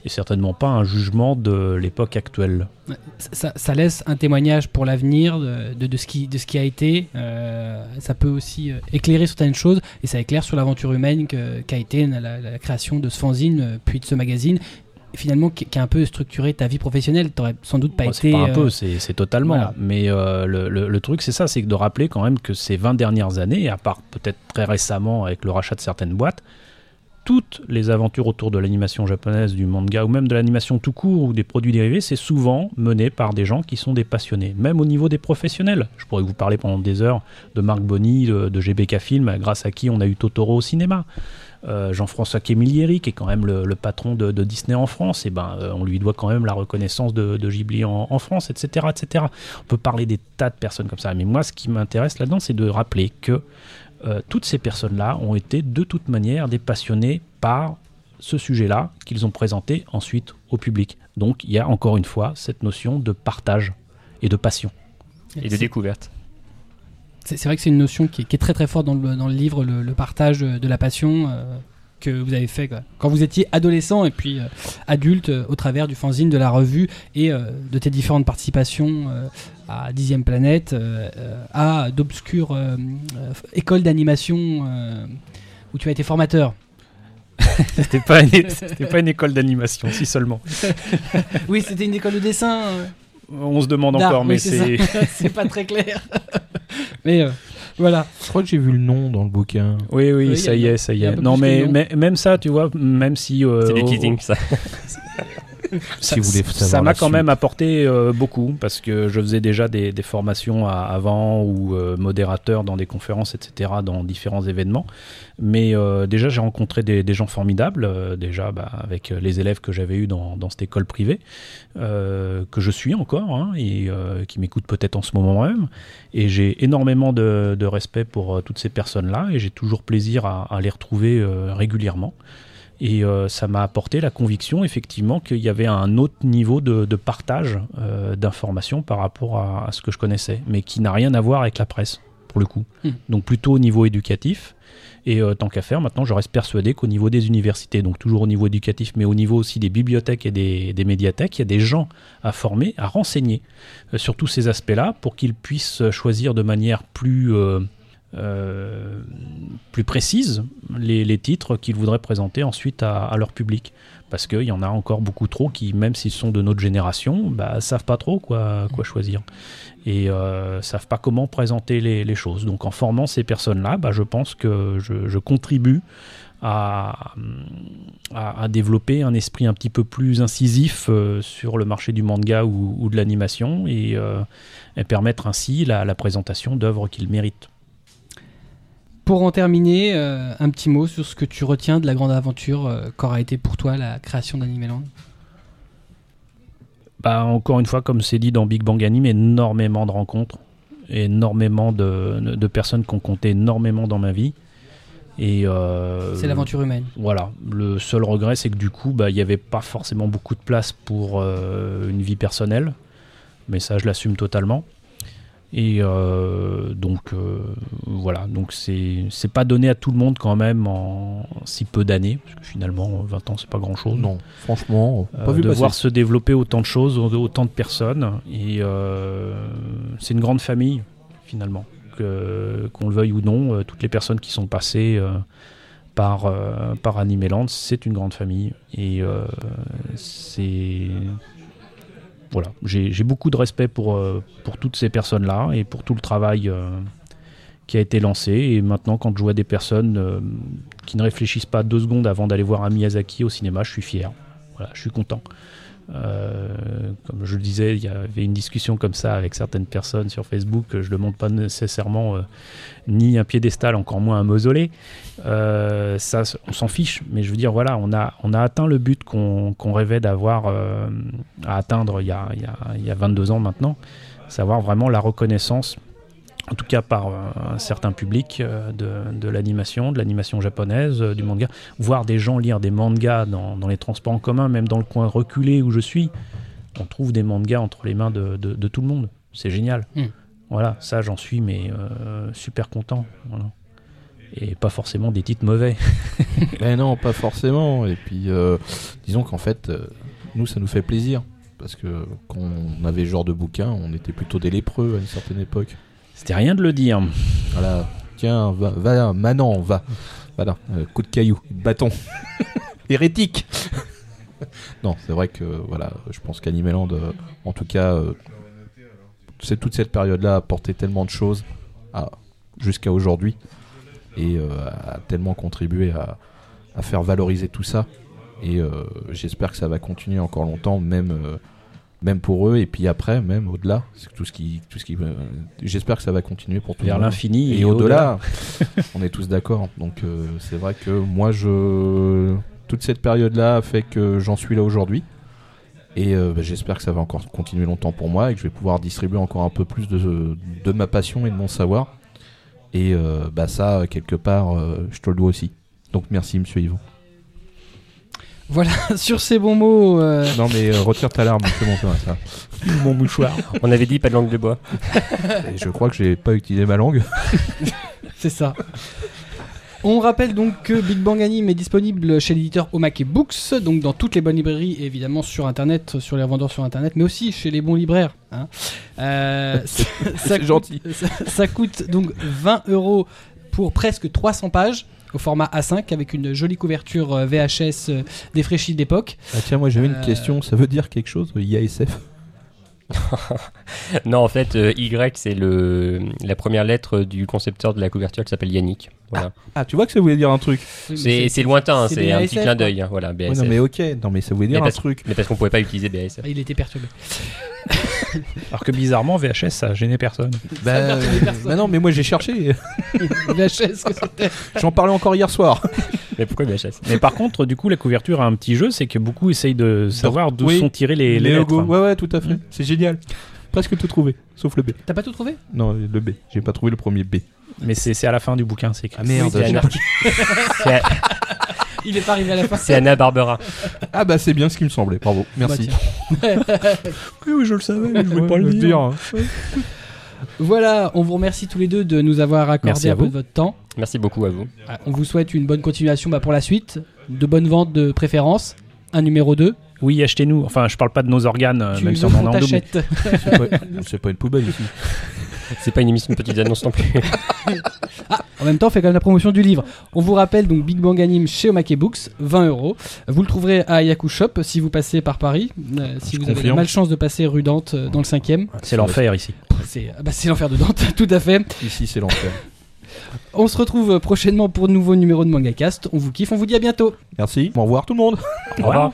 et certainement pas un jugement de l'époque actuelle. ça, laisse un témoignage pour l'avenir de, de, ce qui, de ce qui a été. Euh, ça peut aussi éclairer certaines choses et ça éclaire sur l'aventure humaine qu'a été la, la création de ce fanzine puis de ce magazine. Finalement, qui, qui a un peu structuré ta vie professionnelle. T'aurais sans doute pas Bon, été. c'est pas un euh, peu, c'est c'est totalement. voilà. Mais euh, le, le- le truc, c'est ça, c'est de rappeler quand même que ces 20 dernières années, à part peut-être très récemment avec le rachat de certaines boîtes, toutes les aventures autour de l'animation japonaise, du manga ou même de l'animation tout court ou des produits dérivés, c'est souvent mené par des gens qui sont des passionnés, même au niveau des professionnels. Je pourrais vous parler pendant des heures de Marc Bonny, de, de GBK Film, grâce à qui on a eu Totoro au cinéma. Euh, Jean-François Camilleri, qui est quand même le, le patron de, de Disney en France, et ben, euh, on lui doit quand même la reconnaissance de, de Ghibli en, en France, etc., etc. On peut parler des tas de personnes comme ça, mais moi, ce qui m'intéresse là-dedans, c'est de rappeler que euh, toutes ces personnes-là ont été de toute manière des passionnés par ce sujet-là qu'ils ont présenté ensuite au public. Donc, il y a encore une fois cette notion de partage et de passion. Et de découverte. C'est vrai que c'est une notion qui est, qui est très très forte dans le, dans le livre, le, le partage de, la passion euh, que vous avez fait quoi. quand vous étiez adolescent et puis euh, adulte euh, au travers du fanzine, de la revue et de tes différentes participations à Dixième Planète, à d'obscures écoles d'animation où tu as été formateur. C'était pas, une- pas une école d'animation, si seulement. oui, c'était une école de dessin. On se demande encore, oui, mais c'est c'est. pas très clair. mais euh, voilà. Je crois que j'ai vu le nom dans le bouquin. Oui, oui, Oui, ça y est, ça y est. Non, mais, même ça, tu vois, même si. euh, C'est du teasing, ça. ça, Si vous voulez ça savoir m'a quand même apporté euh, beaucoup parce que je faisais déjà des, des formations à- avant ou euh, modérateur dans des conférences, etc., dans différents événements. Mais euh, déjà, j'ai rencontré des, des gens formidables, euh, déjà bah, avec les élèves que j'avais eus dans, dans cette école privée, que je suis encore hein, et qui m'écoutent peut-être en ce moment même. Et j'ai énormément de, de respect pour toutes ces personnes-là et j'ai toujours plaisir à, à les retrouver régulièrement. Et euh, ça m'a apporté la conviction, effectivement, qu'il y avait un autre niveau de, de partage euh, d'informations par rapport à, à ce que je connaissais, mais qui n'a rien à voir avec la presse, pour le coup. Hmm. Donc plutôt au niveau éducatif. Et euh, tant qu'à faire, maintenant, je reste persuadé qu'au niveau des universités, donc toujours au niveau éducatif, mais au niveau aussi des bibliothèques et des, des médiathèques, il y a des gens à former, à renseigner sur tous ces aspects-là pour qu'ils puissent choisir de manière plus... euh, plus précise les, titres qu'ils voudraient présenter ensuite à, leur public. Parce qu'il y en a encore beaucoup trop qui, même s'ils sont de notre génération, bah, savent pas trop quoi, choisir. Et euh, savent pas comment présenter les, choses. Donc en formant ces personnes-là, bah, je pense que je, contribue à, développer un esprit un petit peu plus incisif euh, sur le marché du manga ou, de l'animation et, euh, et permettre ainsi la, la présentation d'œuvres qu'ils méritent. Pour en terminer, euh, un petit mot sur ce que tu retiens de la grande aventure euh, qu'aura été pour toi la création d'Animeland? Bah, encore une fois, comme c'est dit dans Big Bang Anime, énormément de rencontres, énormément de, de personnes qui ont compté énormément dans ma vie. Et euh, C'est l'aventure humaine. Voilà. Le seul regret, c'est que du coup, bah, il n'y avait pas forcément beaucoup de place pour euh, une vie personnelle. Mais ça, je l'assume totalement. Et euh, donc, euh, voilà. Donc, c'est pas donné à tout le monde quand même en si peu d'années. Parce que finalement, 20 ans, c'est pas grand chose. Non, franchement, Euh, pas vu de passer. voir se développer autant de choses, autant de personnes. Et c'est une grande famille, finalement. Qu'on le veuille ou non, toutes les personnes qui sont passées par, par Animeland, c'est une grande famille. Et c'est. Voilà, j'ai beaucoup de respect pour, euh, pour toutes ces personnes-là et pour tout le travail euh, qui a été lancé. Et maintenant, quand je vois des personnes euh, qui ne réfléchissent pas deux secondes avant d'aller voir un Miyazaki au cinéma, je suis fier. Voilà, je suis content. Euh, comme je le disais, il y avait une discussion comme ça avec certaines personnes sur Facebook. Je ne demande pas nécessairement euh, ni un piédestal, encore moins un mausolée. Euh, ça, on s'en fiche. Mais je veux dire, voilà, on a, on a atteint le but qu'on qu'on rêvait d'avoir à atteindre il y, a, il, y a, il y a 22 ans maintenant. Savoir vraiment la reconnaissance en tout cas par euh, un certain public euh, de, de l'animation, de l'animation japonaise, euh, du manga, voir des gens lire des mangas dans, dans les transports en commun, même dans le coin reculé où je suis, on trouve des mangas entre les mains de, de- de tout le monde. C'est génial. Mm. Voilà, ça j'en suis mais euh, super content. voilà. Et pas forcément des titres mauvais. Eh non, pas forcément. Et puis, euh, disons qu'en fait, euh, nous, ça nous fait plaisir. Parce que quand on avait ce genre de bouquin, on était plutôt des lépreux à une certaine époque. C'était rien de le dire. Voilà, tiens, va, va Manan, va. Voilà, euh, coup de caillou, bâton. Hérétique Non, c'est vrai que, voilà, je pense qu'Animeland, euh, en tout cas, euh, toute cette période-là a apporté tellement de choses jusqu'à aujourd'hui et euh, a tellement contribué à, à faire valoriser tout ça. Et j'espère que ça va continuer encore longtemps, même, même pour eux, et puis après, même au-delà. C'est Tout ce qui, tout ce qui, euh, j'espère que ça va continuer pour tout Vers le monde. l'infini Et, et, au-delà, on est tous d'accord. Donc euh, c'est vrai que moi, je toute cette période-là a fait que j'en suis là aujourd'hui. Et euh, bah, j'espère que ça va encore continuer longtemps pour moi et que je vais pouvoir distribuer encore un peu plus de, de ma passion et de mon savoir. Et euh, bah ça, quelque part, euh, je te le dois aussi. Donc merci, Monsieur Yvon. Voilà, sur ces bons mots, euh, Non, mais euh, retire ta larme, c'est bon, ça. Mon mouchoir. On avait dit pas de langue de bois. Et je crois que j'ai pas utilisé ma langue. c'est ça. On rappelle donc que Big Bang Anime est disponible chez l'éditeur Omake Books, donc dans toutes les bonnes librairies et évidemment sur internet, sur les revendeurs sur internet, mais aussi chez les bons libraires. hein. Euh, ça, gentil. Ça, ça coûte donc 20 euros pour presque 300 pages au format A5 avec une jolie couverture euh, VHS euh, défraîchie d'époque. Ah tiens, moi j'avais une Euh, question, ça veut dire quelque chose, IASF Non, en fait, euh, Y, c'est le la première lettre du concepteur de la couverture qui s'appelle Yannick. Voilà. Ah, tu vois que ça voulait dire un truc c'est c'est lointain, c'est c'est un BASF, petit clin d'œil. hein, Voilà, Ouais, BASF. non, mais ok, non, mais ça voulait dire Mais un parce- truc. Mais parce qu'on pouvait pas utiliser BASF. Il était perturbé. Alors que bizarrement, VHS, ça gênait personne. Bah, euh, personne. bah non, mais moi j'ai cherché. VHS que c'était. J'en parlais encore hier soir. Mais pourquoi BHS Mais par contre, du coup, la couverture a un petit jeu, c'est que beaucoup essayent de savoir d'où oui, sont tirés les, les lettres. logos. Ouais, ouais, tout à fait. Mm. C'est génial. Presque tout trouvé, sauf le B. T'as pas tout trouvé? Non, le B. J'ai pas trouvé le premier B. Mais c'est c'est à la fin du bouquin, c'est écrit. Ah merde, j'ai Anna. Il est pas arrivé à la fin. c'est Anna Barbara. Ah bah c'est bien ce qui me semblait, bravo, merci. Bah, Oui, oui, je le savais, mais je voulais Ouais, pas le le dire. dire, hein. Voilà, on vous remercie tous les deux de nous avoir accordé Merci à un peu vous. de votre temps. Merci beaucoup à vous. Ah, On vous souhaite une bonne continuation bah, pour la suite, de bonnes ventes de préférence, un numéro 2. Oui, achetez-nous. Enfin, je parle pas de nos organes, euh, tu même si on en a en double. C'est pas- C'est pas une poubelle ici. C'est pas une émission de petites annonces non plus. En même temps, on fait quand même la promotion du livre. On vous rappelle donc Big Bang Anime chez Omake Books, 20 euros. Vous le trouverez à Yaku Shop si vous passez par Paris. Euh, si Je vous avez la malchance de passer rue Dante euh, dans le 5ème, C'est l'enfer ici. c'est ah bah, c'est l'enfer de Dante, tout à fait. Ici c'est l'enfer. On se retrouve prochainement pour de nouveaux numéros de MangaCast. On vous kiffe, on vous dit à bientôt. Merci, au revoir tout le monde. Au revoir.